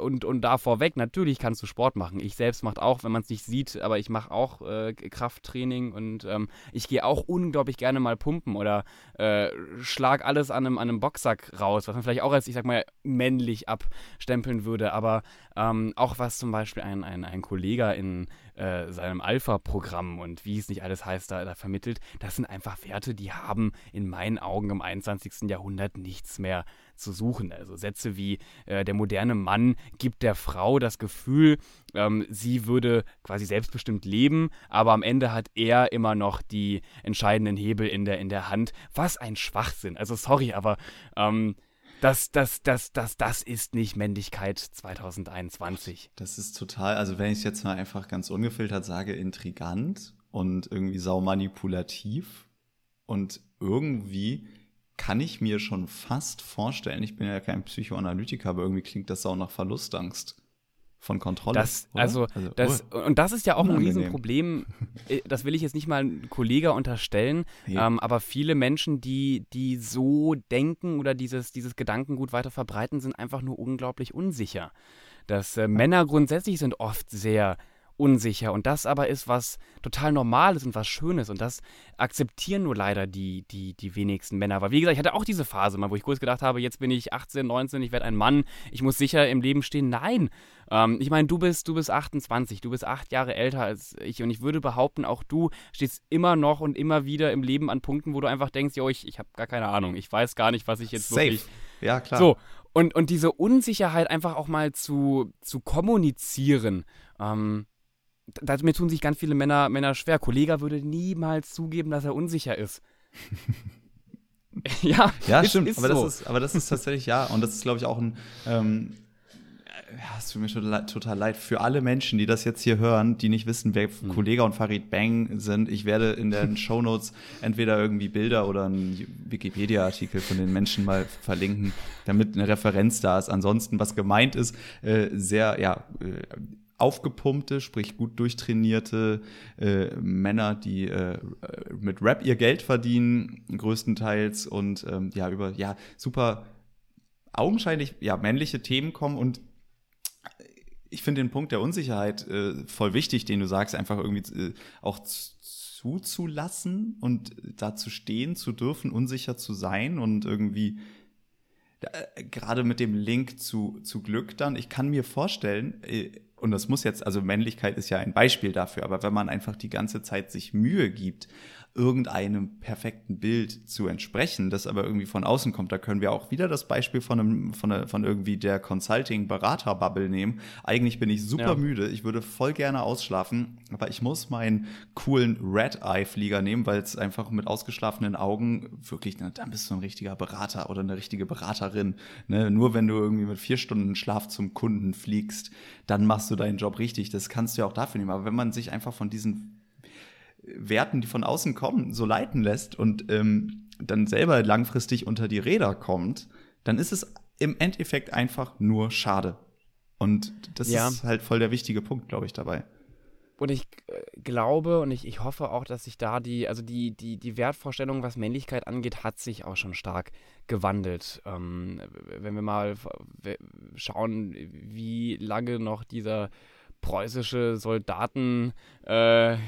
S2: und, und da vorweg, natürlich kannst du Sport machen. Ich selbst mache auch, wenn man es nicht sieht, aber ich mache auch äh, Krafttraining und ähm, ich gehe auch unglaublich gerne mal pumpen oder äh, schlag alles an einem, an einem Boxsack raus, was man vielleicht auch als, ich sag mal, männlich abstempeln würde. Aber ähm, auch was zum Beispiel ein, ein, ein Kollege in äh, seinem Alpha-Programm und wie es nicht alles heißt, da, da vermittelt, das sind einfach Werte, die haben in meinen Augen im 21. Jahrhundert nichts mehr zu suchen. Also Sätze wie äh, der moderne Mann gibt der Frau das Gefühl, ähm, sie würde quasi selbstbestimmt leben, aber am Ende hat er immer noch die entscheidenden Hebel in der, in der Hand. Was ein Schwachsinn. Also sorry, aber ähm, das, das, das, das, das ist nicht Männlichkeit 2021.
S1: Das ist total, also wenn ich es jetzt mal einfach ganz ungefiltert sage, intrigant und irgendwie saumanipulativ und irgendwie kann ich mir schon fast vorstellen, ich bin ja kein Psychoanalytiker, aber irgendwie klingt das auch nach Verlustangst von Kontrolle.
S2: Das, also, also das, oh, und das ist ja auch unangenehm. ein Riesenproblem. Äh, das will ich jetzt nicht mal einem Kollegen unterstellen, ja. ähm, aber viele Menschen, die, die so denken oder dieses, dieses Gedankengut weiter verbreiten, sind einfach nur unglaublich unsicher. Dass äh, Männer grundsätzlich sind oft sehr unsicher. Und das aber ist was total Normales und was Schönes. Und das akzeptieren nur leider die, die, die wenigsten Männer. Weil, wie gesagt, ich hatte auch diese Phase mal, wo ich kurz gedacht habe, jetzt bin ich 18, 19, ich werde ein Mann, ich muss sicher im Leben stehen. Nein. Ähm, ich meine, du bist, du bist 28, du bist acht Jahre älter als ich. Und ich würde behaupten, auch du stehst immer noch und immer wieder im Leben an Punkten, wo du einfach denkst, jo, ich, ich habe gar keine Ahnung. Ich weiß gar nicht, was ich jetzt
S1: Safe.
S2: wirklich.
S1: Ja, klar.
S2: So. Und, und diese Unsicherheit einfach auch mal zu, zu kommunizieren. Ähm, damit tun sich ganz viele Männer, Männer schwer. Kollege würde niemals zugeben, dass er unsicher ist.
S1: ja, ja ist, stimmt. Ist aber, so. das ist, aber das ist tatsächlich ja. Und das ist, glaube ich, auch ein. Ähm, ja, es tut mir total, total leid für alle Menschen, die das jetzt hier hören, die nicht wissen, wer mhm. Kollege und Farid Bang sind. Ich werde in den Show Notes entweder irgendwie Bilder oder einen Wikipedia-Artikel von den Menschen mal verlinken, damit eine Referenz da ist. Ansonsten, was gemeint ist, äh, sehr, ja, äh, aufgepumpte, sprich gut durchtrainierte äh, Männer, die äh, mit Rap ihr Geld verdienen, größtenteils und ähm, ja, über ja, super augenscheinlich ja, männliche Themen kommen und ich finde den Punkt der Unsicherheit äh, voll wichtig, den du sagst, einfach irgendwie äh, auch zuzulassen und da zu stehen, zu dürfen, unsicher zu sein und irgendwie äh, gerade mit dem Link zu, zu Glück dann, ich kann mir vorstellen, äh, und das muss jetzt, also Männlichkeit ist ja ein Beispiel dafür, aber wenn man einfach die ganze Zeit sich Mühe gibt, irgendeinem perfekten Bild zu entsprechen, das aber irgendwie von außen kommt. Da können wir auch wieder das Beispiel von, einem, von, einer, von irgendwie der Consulting-Berater-Bubble nehmen. Eigentlich bin ich super ja. müde, ich würde voll gerne ausschlafen, aber ich muss meinen coolen Red-Eye-Flieger nehmen, weil es einfach mit ausgeschlafenen Augen wirklich, ne, dann bist du ein richtiger Berater oder eine richtige Beraterin. Ne? Nur wenn du irgendwie mit vier Stunden Schlaf zum Kunden fliegst, dann machst du deinen Job richtig. Das kannst du ja auch dafür nehmen. Aber wenn man sich einfach von diesen Werten, die von außen kommen, so leiten lässt und ähm, dann selber langfristig unter die Räder kommt, dann ist es im Endeffekt einfach nur schade. Und das ja. ist halt voll der wichtige Punkt, glaube ich, dabei.
S2: Und ich äh, glaube und ich, ich hoffe auch, dass sich da die, also die, die, die Wertvorstellung, was Männlichkeit angeht, hat sich auch schon stark gewandelt. Ähm, wenn wir mal schauen, wie lange noch dieser preußische Soldaten äh,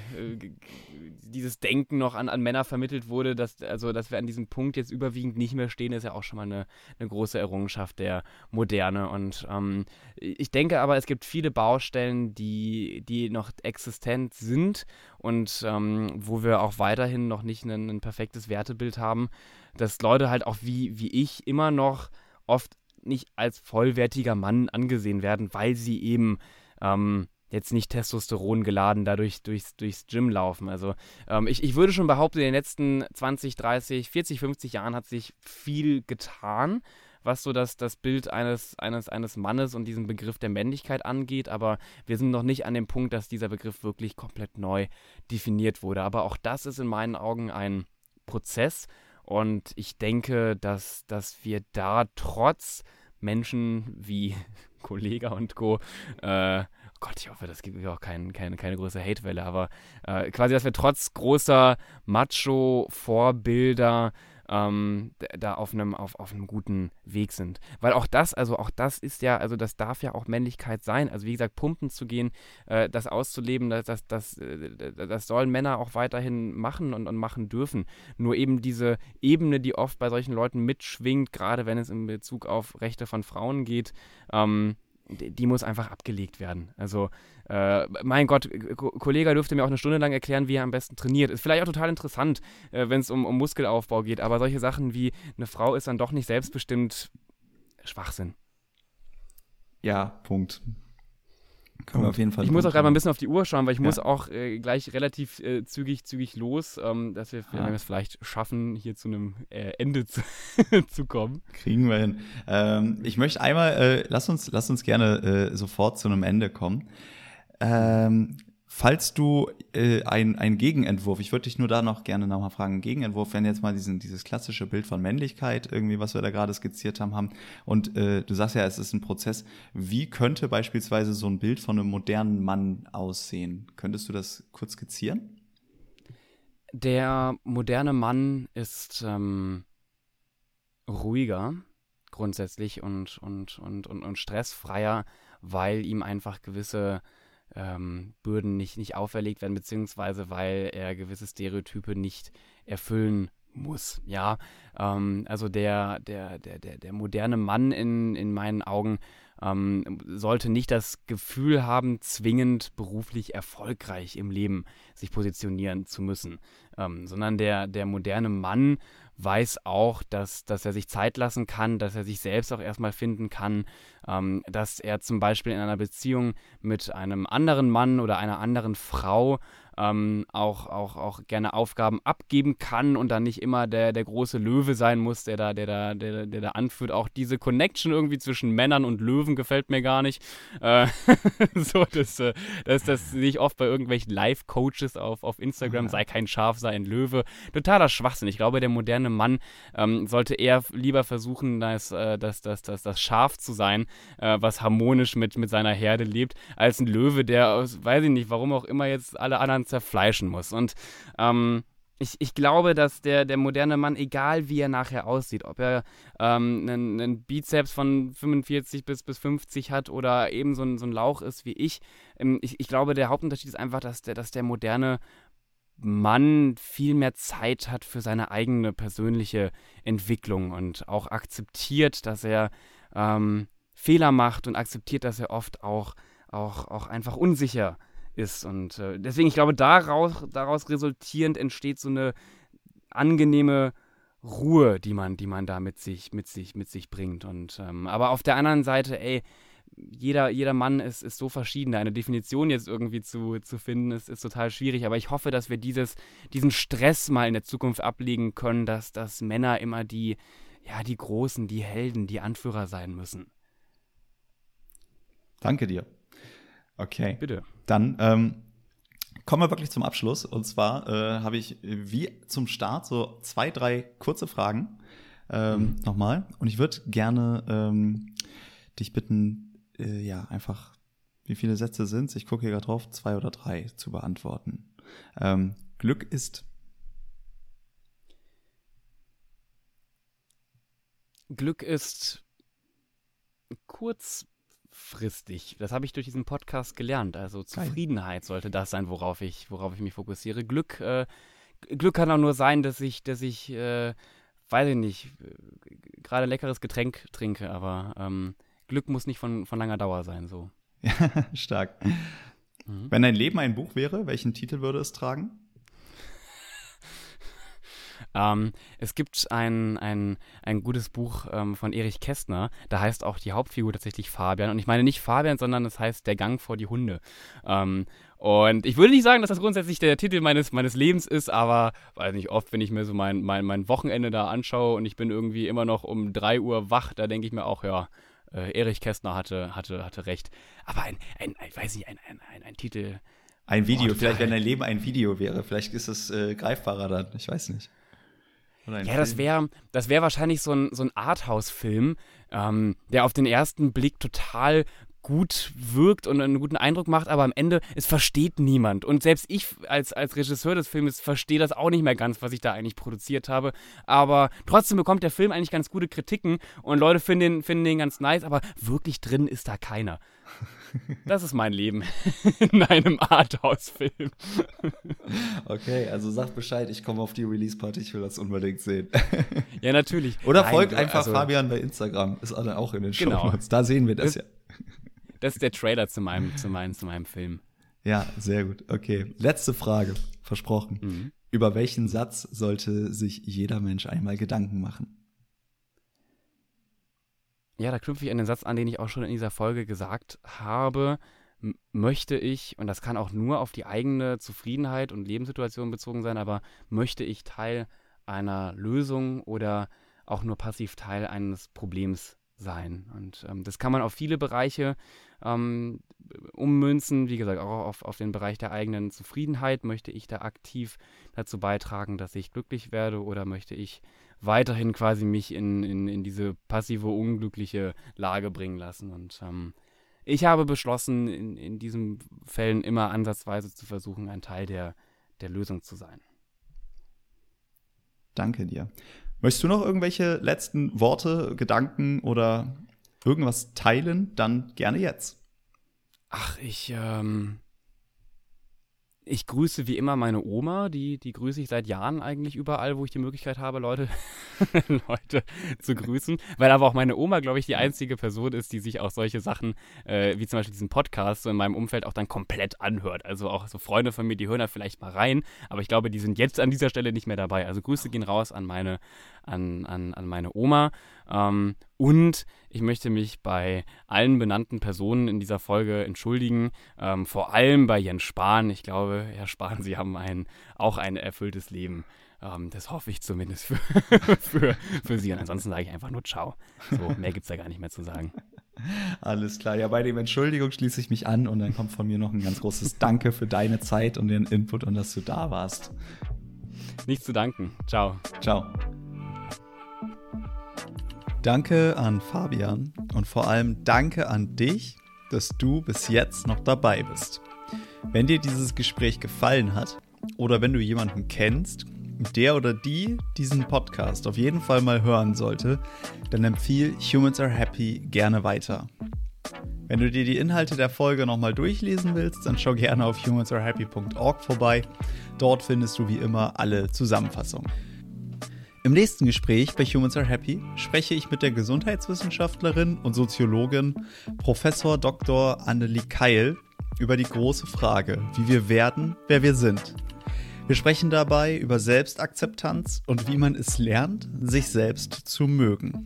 S2: dieses Denken noch an, an Männer vermittelt wurde, dass, also, dass wir an diesem Punkt jetzt überwiegend nicht mehr stehen, ist ja auch schon mal eine, eine große Errungenschaft der Moderne. Und ähm, ich denke aber, es gibt viele Baustellen, die, die noch existent sind und ähm, wo wir auch weiterhin noch nicht ein, ein perfektes Wertebild haben, dass Leute halt auch wie, wie ich immer noch oft nicht als vollwertiger Mann angesehen werden, weil sie eben ähm, jetzt nicht Testosteron geladen dadurch durchs, durchs Gym laufen. Also ähm, ich, ich würde schon behaupten, in den letzten 20, 30, 40, 50 Jahren hat sich viel getan, was so das, das Bild eines, eines, eines Mannes und diesen Begriff der Männlichkeit angeht. Aber wir sind noch nicht an dem Punkt, dass dieser Begriff wirklich komplett neu definiert wurde. Aber auch das ist in meinen Augen ein Prozess. Und ich denke, dass, dass wir da trotz Menschen wie Kollega und Co. Äh, Gott, ich hoffe, das gibt auch kein, keine, keine große Hatewelle, aber äh, quasi, dass wir trotz großer Macho-Vorbilder ähm, da auf einem, auf, auf einem guten Weg sind. Weil auch das, also auch das ist ja, also das darf ja auch Männlichkeit sein. Also wie gesagt, pumpen zu gehen, äh, das auszuleben, das, das, das, äh, das sollen Männer auch weiterhin machen und, und machen dürfen. Nur eben diese Ebene, die oft bei solchen Leuten mitschwingt, gerade wenn es in Bezug auf Rechte von Frauen geht, ähm, die muss einfach abgelegt werden. Also, äh, mein Gott, Ko Kollege dürfte mir auch eine Stunde lang erklären, wie er am besten trainiert. Ist vielleicht auch total interessant, äh, wenn es um, um Muskelaufbau geht, aber solche Sachen wie eine Frau ist dann doch nicht selbstbestimmt Schwachsinn.
S1: Ja, Punkt. Können wir auf jeden Fall.
S2: Ich muss auch gerade mal ein bisschen auf die Uhr schauen, weil ich ja. muss auch äh, gleich relativ äh, zügig, zügig los, ähm, dass wir, ja. es vielleicht schaffen, hier zu einem äh, Ende zu, zu, kommen.
S1: Kriegen wir hin. Ähm, ich möchte einmal, äh, lass uns, lass uns gerne äh, sofort zu einem Ende kommen. Ähm, Falls du äh, ein, Gegenentwurf, ich würde dich nur da noch gerne nochmal fragen, Gegenentwurf, wenn jetzt mal diesen, dieses klassische Bild von Männlichkeit, irgendwie, was wir da gerade skizziert haben, haben, und äh, du sagst ja, es ist ein Prozess, wie könnte beispielsweise so ein Bild von einem modernen Mann aussehen? Könntest du das kurz skizzieren?
S2: Der moderne Mann ist ähm, ruhiger grundsätzlich und, und, und, und, und stressfreier, weil ihm einfach gewisse ähm, Bürden nicht, nicht auferlegt werden, beziehungsweise weil er gewisse Stereotype nicht erfüllen muss. Ja, ähm, also der, der, der, der, der moderne Mann in, in meinen Augen ähm, sollte nicht das Gefühl haben, zwingend beruflich erfolgreich im Leben sich positionieren zu müssen, ähm, sondern der, der moderne Mann weiß auch, dass, dass er sich Zeit lassen kann, dass er sich selbst auch erstmal finden kann, ähm, dass er zum Beispiel in einer Beziehung mit einem anderen Mann oder einer anderen Frau ähm, auch, auch, auch gerne Aufgaben abgeben kann und dann nicht immer der, der große Löwe sein muss, der da, der, da, der, der da anführt. Auch diese Connection irgendwie zwischen Männern und Löwen gefällt mir gar nicht. Äh, so, das, äh, das, das sehe ich oft bei irgendwelchen Live-Coaches auf, auf Instagram, sei kein Schaf, sei ein Löwe. Totaler Schwachsinn. Ich glaube, der moderne Mann ähm, sollte eher lieber versuchen, das, äh, das, das, das, das Schaf zu sein, äh, was harmonisch mit, mit seiner Herde lebt, als ein Löwe, der, weiß ich nicht, warum auch immer jetzt alle anderen zerfleischen muss. Und ähm, ich, ich glaube, dass der, der moderne Mann, egal wie er nachher aussieht, ob er ähm, einen, einen, Bizeps von 45 bis, bis 50 hat oder eben so ein, so ein Lauch ist wie ich, ähm, ich, ich glaube, der Hauptunterschied ist einfach, dass der, dass der moderne Mann viel mehr Zeit hat für seine eigene persönliche Entwicklung und auch akzeptiert, dass er ähm, Fehler macht und akzeptiert, dass er oft auch auch, auch einfach unsicher ist. Und äh, deswegen, ich glaube, daraus, daraus resultierend entsteht so eine angenehme Ruhe, die man, die man da mit sich, mit sich, mit sich bringt. Und ähm, aber auf der anderen Seite, ey, jeder, jeder Mann ist, ist so verschieden. Eine Definition jetzt irgendwie zu, zu finden, ist, ist total schwierig. Aber ich hoffe, dass wir dieses, diesen Stress mal in der Zukunft ablegen können, dass, dass Männer immer die, ja, die Großen, die Helden, die Anführer sein müssen.
S1: Danke dir. Okay.
S2: Bitte.
S1: Dann ähm, kommen wir wirklich zum Abschluss. Und zwar äh, habe ich wie zum Start so zwei, drei kurze Fragen ähm, mhm. nochmal. Und ich würde gerne ähm, dich bitten, äh, ja, einfach, wie viele Sätze sind es? Ich gucke hier gerade drauf, zwei oder drei zu beantworten. Ähm, Glück ist.
S2: Glück ist kurz kurzfristig. Das habe ich durch diesen Podcast gelernt. Also Zufriedenheit sollte das sein, worauf ich, worauf ich mich fokussiere. Glück, äh, Glück kann auch nur sein, dass ich, dass ich, äh, weiß ich nicht, gerade leckeres Getränk trinke, aber ähm, Glück muss nicht von, von langer Dauer sein, so.
S1: Stark. Mhm. Wenn dein Leben ein Buch wäre, welchen Titel würde es tragen?
S2: Ähm, es gibt ein, ein, ein gutes Buch ähm, von Erich Kästner, da heißt auch die Hauptfigur tatsächlich Fabian. Und ich meine nicht Fabian, sondern es heißt Der Gang vor die Hunde. Ähm, und ich würde nicht sagen, dass das grundsätzlich der Titel meines, meines Lebens ist, aber weiß nicht, oft, wenn ich mir so mein, mein, mein Wochenende da anschaue und ich bin irgendwie immer noch um 3 Uhr wach, da denke ich mir auch, ja, äh, Erich Kästner hatte, hatte, hatte recht. Aber ein, ein, ein weiß nicht, ein, ein, ein, ein Titel.
S1: Ein Video, oh, vielleicht wenn dein Leben ein Video wäre, vielleicht ist es äh, greifbarer dann, ich weiß nicht.
S2: Ja, Film? das wäre das wär wahrscheinlich so ein, so ein Arthouse-Film, ähm, der auf den ersten Blick total gut wirkt und einen guten Eindruck macht, aber am Ende, es versteht niemand. Und selbst ich als, als Regisseur des Films verstehe das auch nicht mehr ganz, was ich da eigentlich produziert habe. Aber trotzdem bekommt der Film eigentlich ganz gute Kritiken und Leute finden den, finden den ganz nice, aber wirklich drin ist da keiner. Das ist mein Leben in einem Arthouse-Film.
S1: Okay, also sag Bescheid, ich komme auf die Release-Party, ich will das unbedingt sehen.
S2: Ja, natürlich.
S1: Oder Nein, folgt einfach also, Fabian bei Instagram, ist auch in den genau. Show Notes. Da sehen wir das, das ja.
S2: Das ist der Trailer zu meinem, zu meinem, zu meinem Film.
S1: Ja, sehr gut. Okay. Letzte Frage. Versprochen. Mhm. Über welchen Satz sollte sich jeder Mensch einmal Gedanken machen?
S2: Ja, da knüpfe ich an den Satz an, den ich auch schon in dieser Folge gesagt habe. möchte ich, und das kann auch nur auf die eigene Zufriedenheit und Lebenssituation bezogen sein, aber möchte ich Teil einer Lösung oder auch nur passiv Teil eines Problems sein. Und ähm, das kann man auf viele Bereiche ähm, ummünzen. Wie gesagt, auch auf, auf den Bereich der eigenen Zufriedenheit. Möchte ich da aktiv dazu beitragen, dass ich glücklich werde oder möchte ich weiterhin quasi mich in, in, in diese passive, unglückliche Lage bringen lassen? Und ähm, ich habe beschlossen, in, in diesen Fällen immer ansatzweise zu versuchen, ein Teil der, der Lösung zu sein.
S1: Danke dir. Möchtest du noch irgendwelche letzten Worte, Gedanken oder irgendwas teilen? Dann gerne jetzt.
S2: Ach, ich, ähm, ich grüße wie immer meine Oma, die, die grüße ich seit Jahren eigentlich überall, wo ich die Möglichkeit habe, Leute, Leute zu grüßen. Weil aber auch meine Oma, glaube ich, die einzige Person ist, die sich auch solche Sachen, äh, wie zum Beispiel diesen Podcast, so in meinem Umfeld auch dann komplett anhört. Also auch so Freunde von mir, die hören da vielleicht mal rein, aber ich glaube, die sind jetzt an dieser Stelle nicht mehr dabei. Also Grüße gehen raus an meine, an, an, an meine Oma. Ähm, und ich möchte mich bei allen benannten Personen in dieser Folge entschuldigen, ähm, vor allem bei Jens Spahn. Ich glaube, Herr Spahn, Sie haben ein, auch ein erfülltes Leben. Ähm, das hoffe ich zumindest für, für, für Sie. Und ansonsten sage ich einfach nur Ciao. So, mehr gibt es da gar nicht mehr zu sagen.
S1: Alles klar. Ja, bei dem Entschuldigung schließe ich mich an und dann kommt von mir noch ein ganz großes Danke für deine Zeit und den Input und dass du da warst.
S2: Nichts zu danken. Ciao.
S1: Ciao. Danke an Fabian und vor allem danke an dich, dass du bis jetzt noch dabei bist. Wenn dir dieses Gespräch gefallen hat oder wenn du jemanden kennst, der oder die diesen Podcast auf jeden Fall mal hören sollte, dann empfiehl Humans Are Happy gerne weiter. Wenn du dir die Inhalte der Folge nochmal durchlesen willst, dann schau gerne auf humansarehappy.org vorbei. Dort findest du wie immer alle Zusammenfassungen. Im nächsten Gespräch bei Humans Are Happy spreche ich mit der Gesundheitswissenschaftlerin und Soziologin Professor Dr. Annelie Keil über die große Frage, wie wir werden, wer wir sind. Wir sprechen dabei über Selbstakzeptanz und wie man es lernt, sich selbst zu mögen.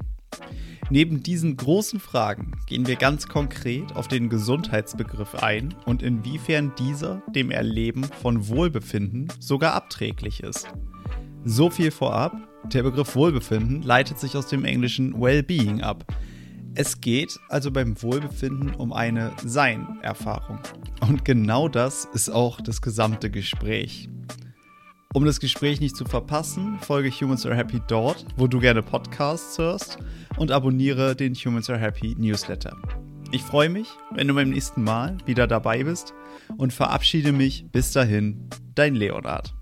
S1: Neben diesen großen Fragen gehen wir ganz konkret auf den Gesundheitsbegriff ein und inwiefern dieser dem Erleben von Wohlbefinden sogar abträglich ist. So viel vorab, der Begriff Wohlbefinden leitet sich aus dem englischen Well-Being ab. Es geht also beim Wohlbefinden um eine Sein-Erfahrung. Und genau das ist auch das gesamte Gespräch. Um das Gespräch nicht zu verpassen, folge Humans Are Happy dort, wo du gerne Podcasts hörst und abonniere den Humans Are Happy Newsletter. Ich freue mich, wenn du beim nächsten Mal wieder dabei bist und verabschiede mich bis dahin, dein Leonard.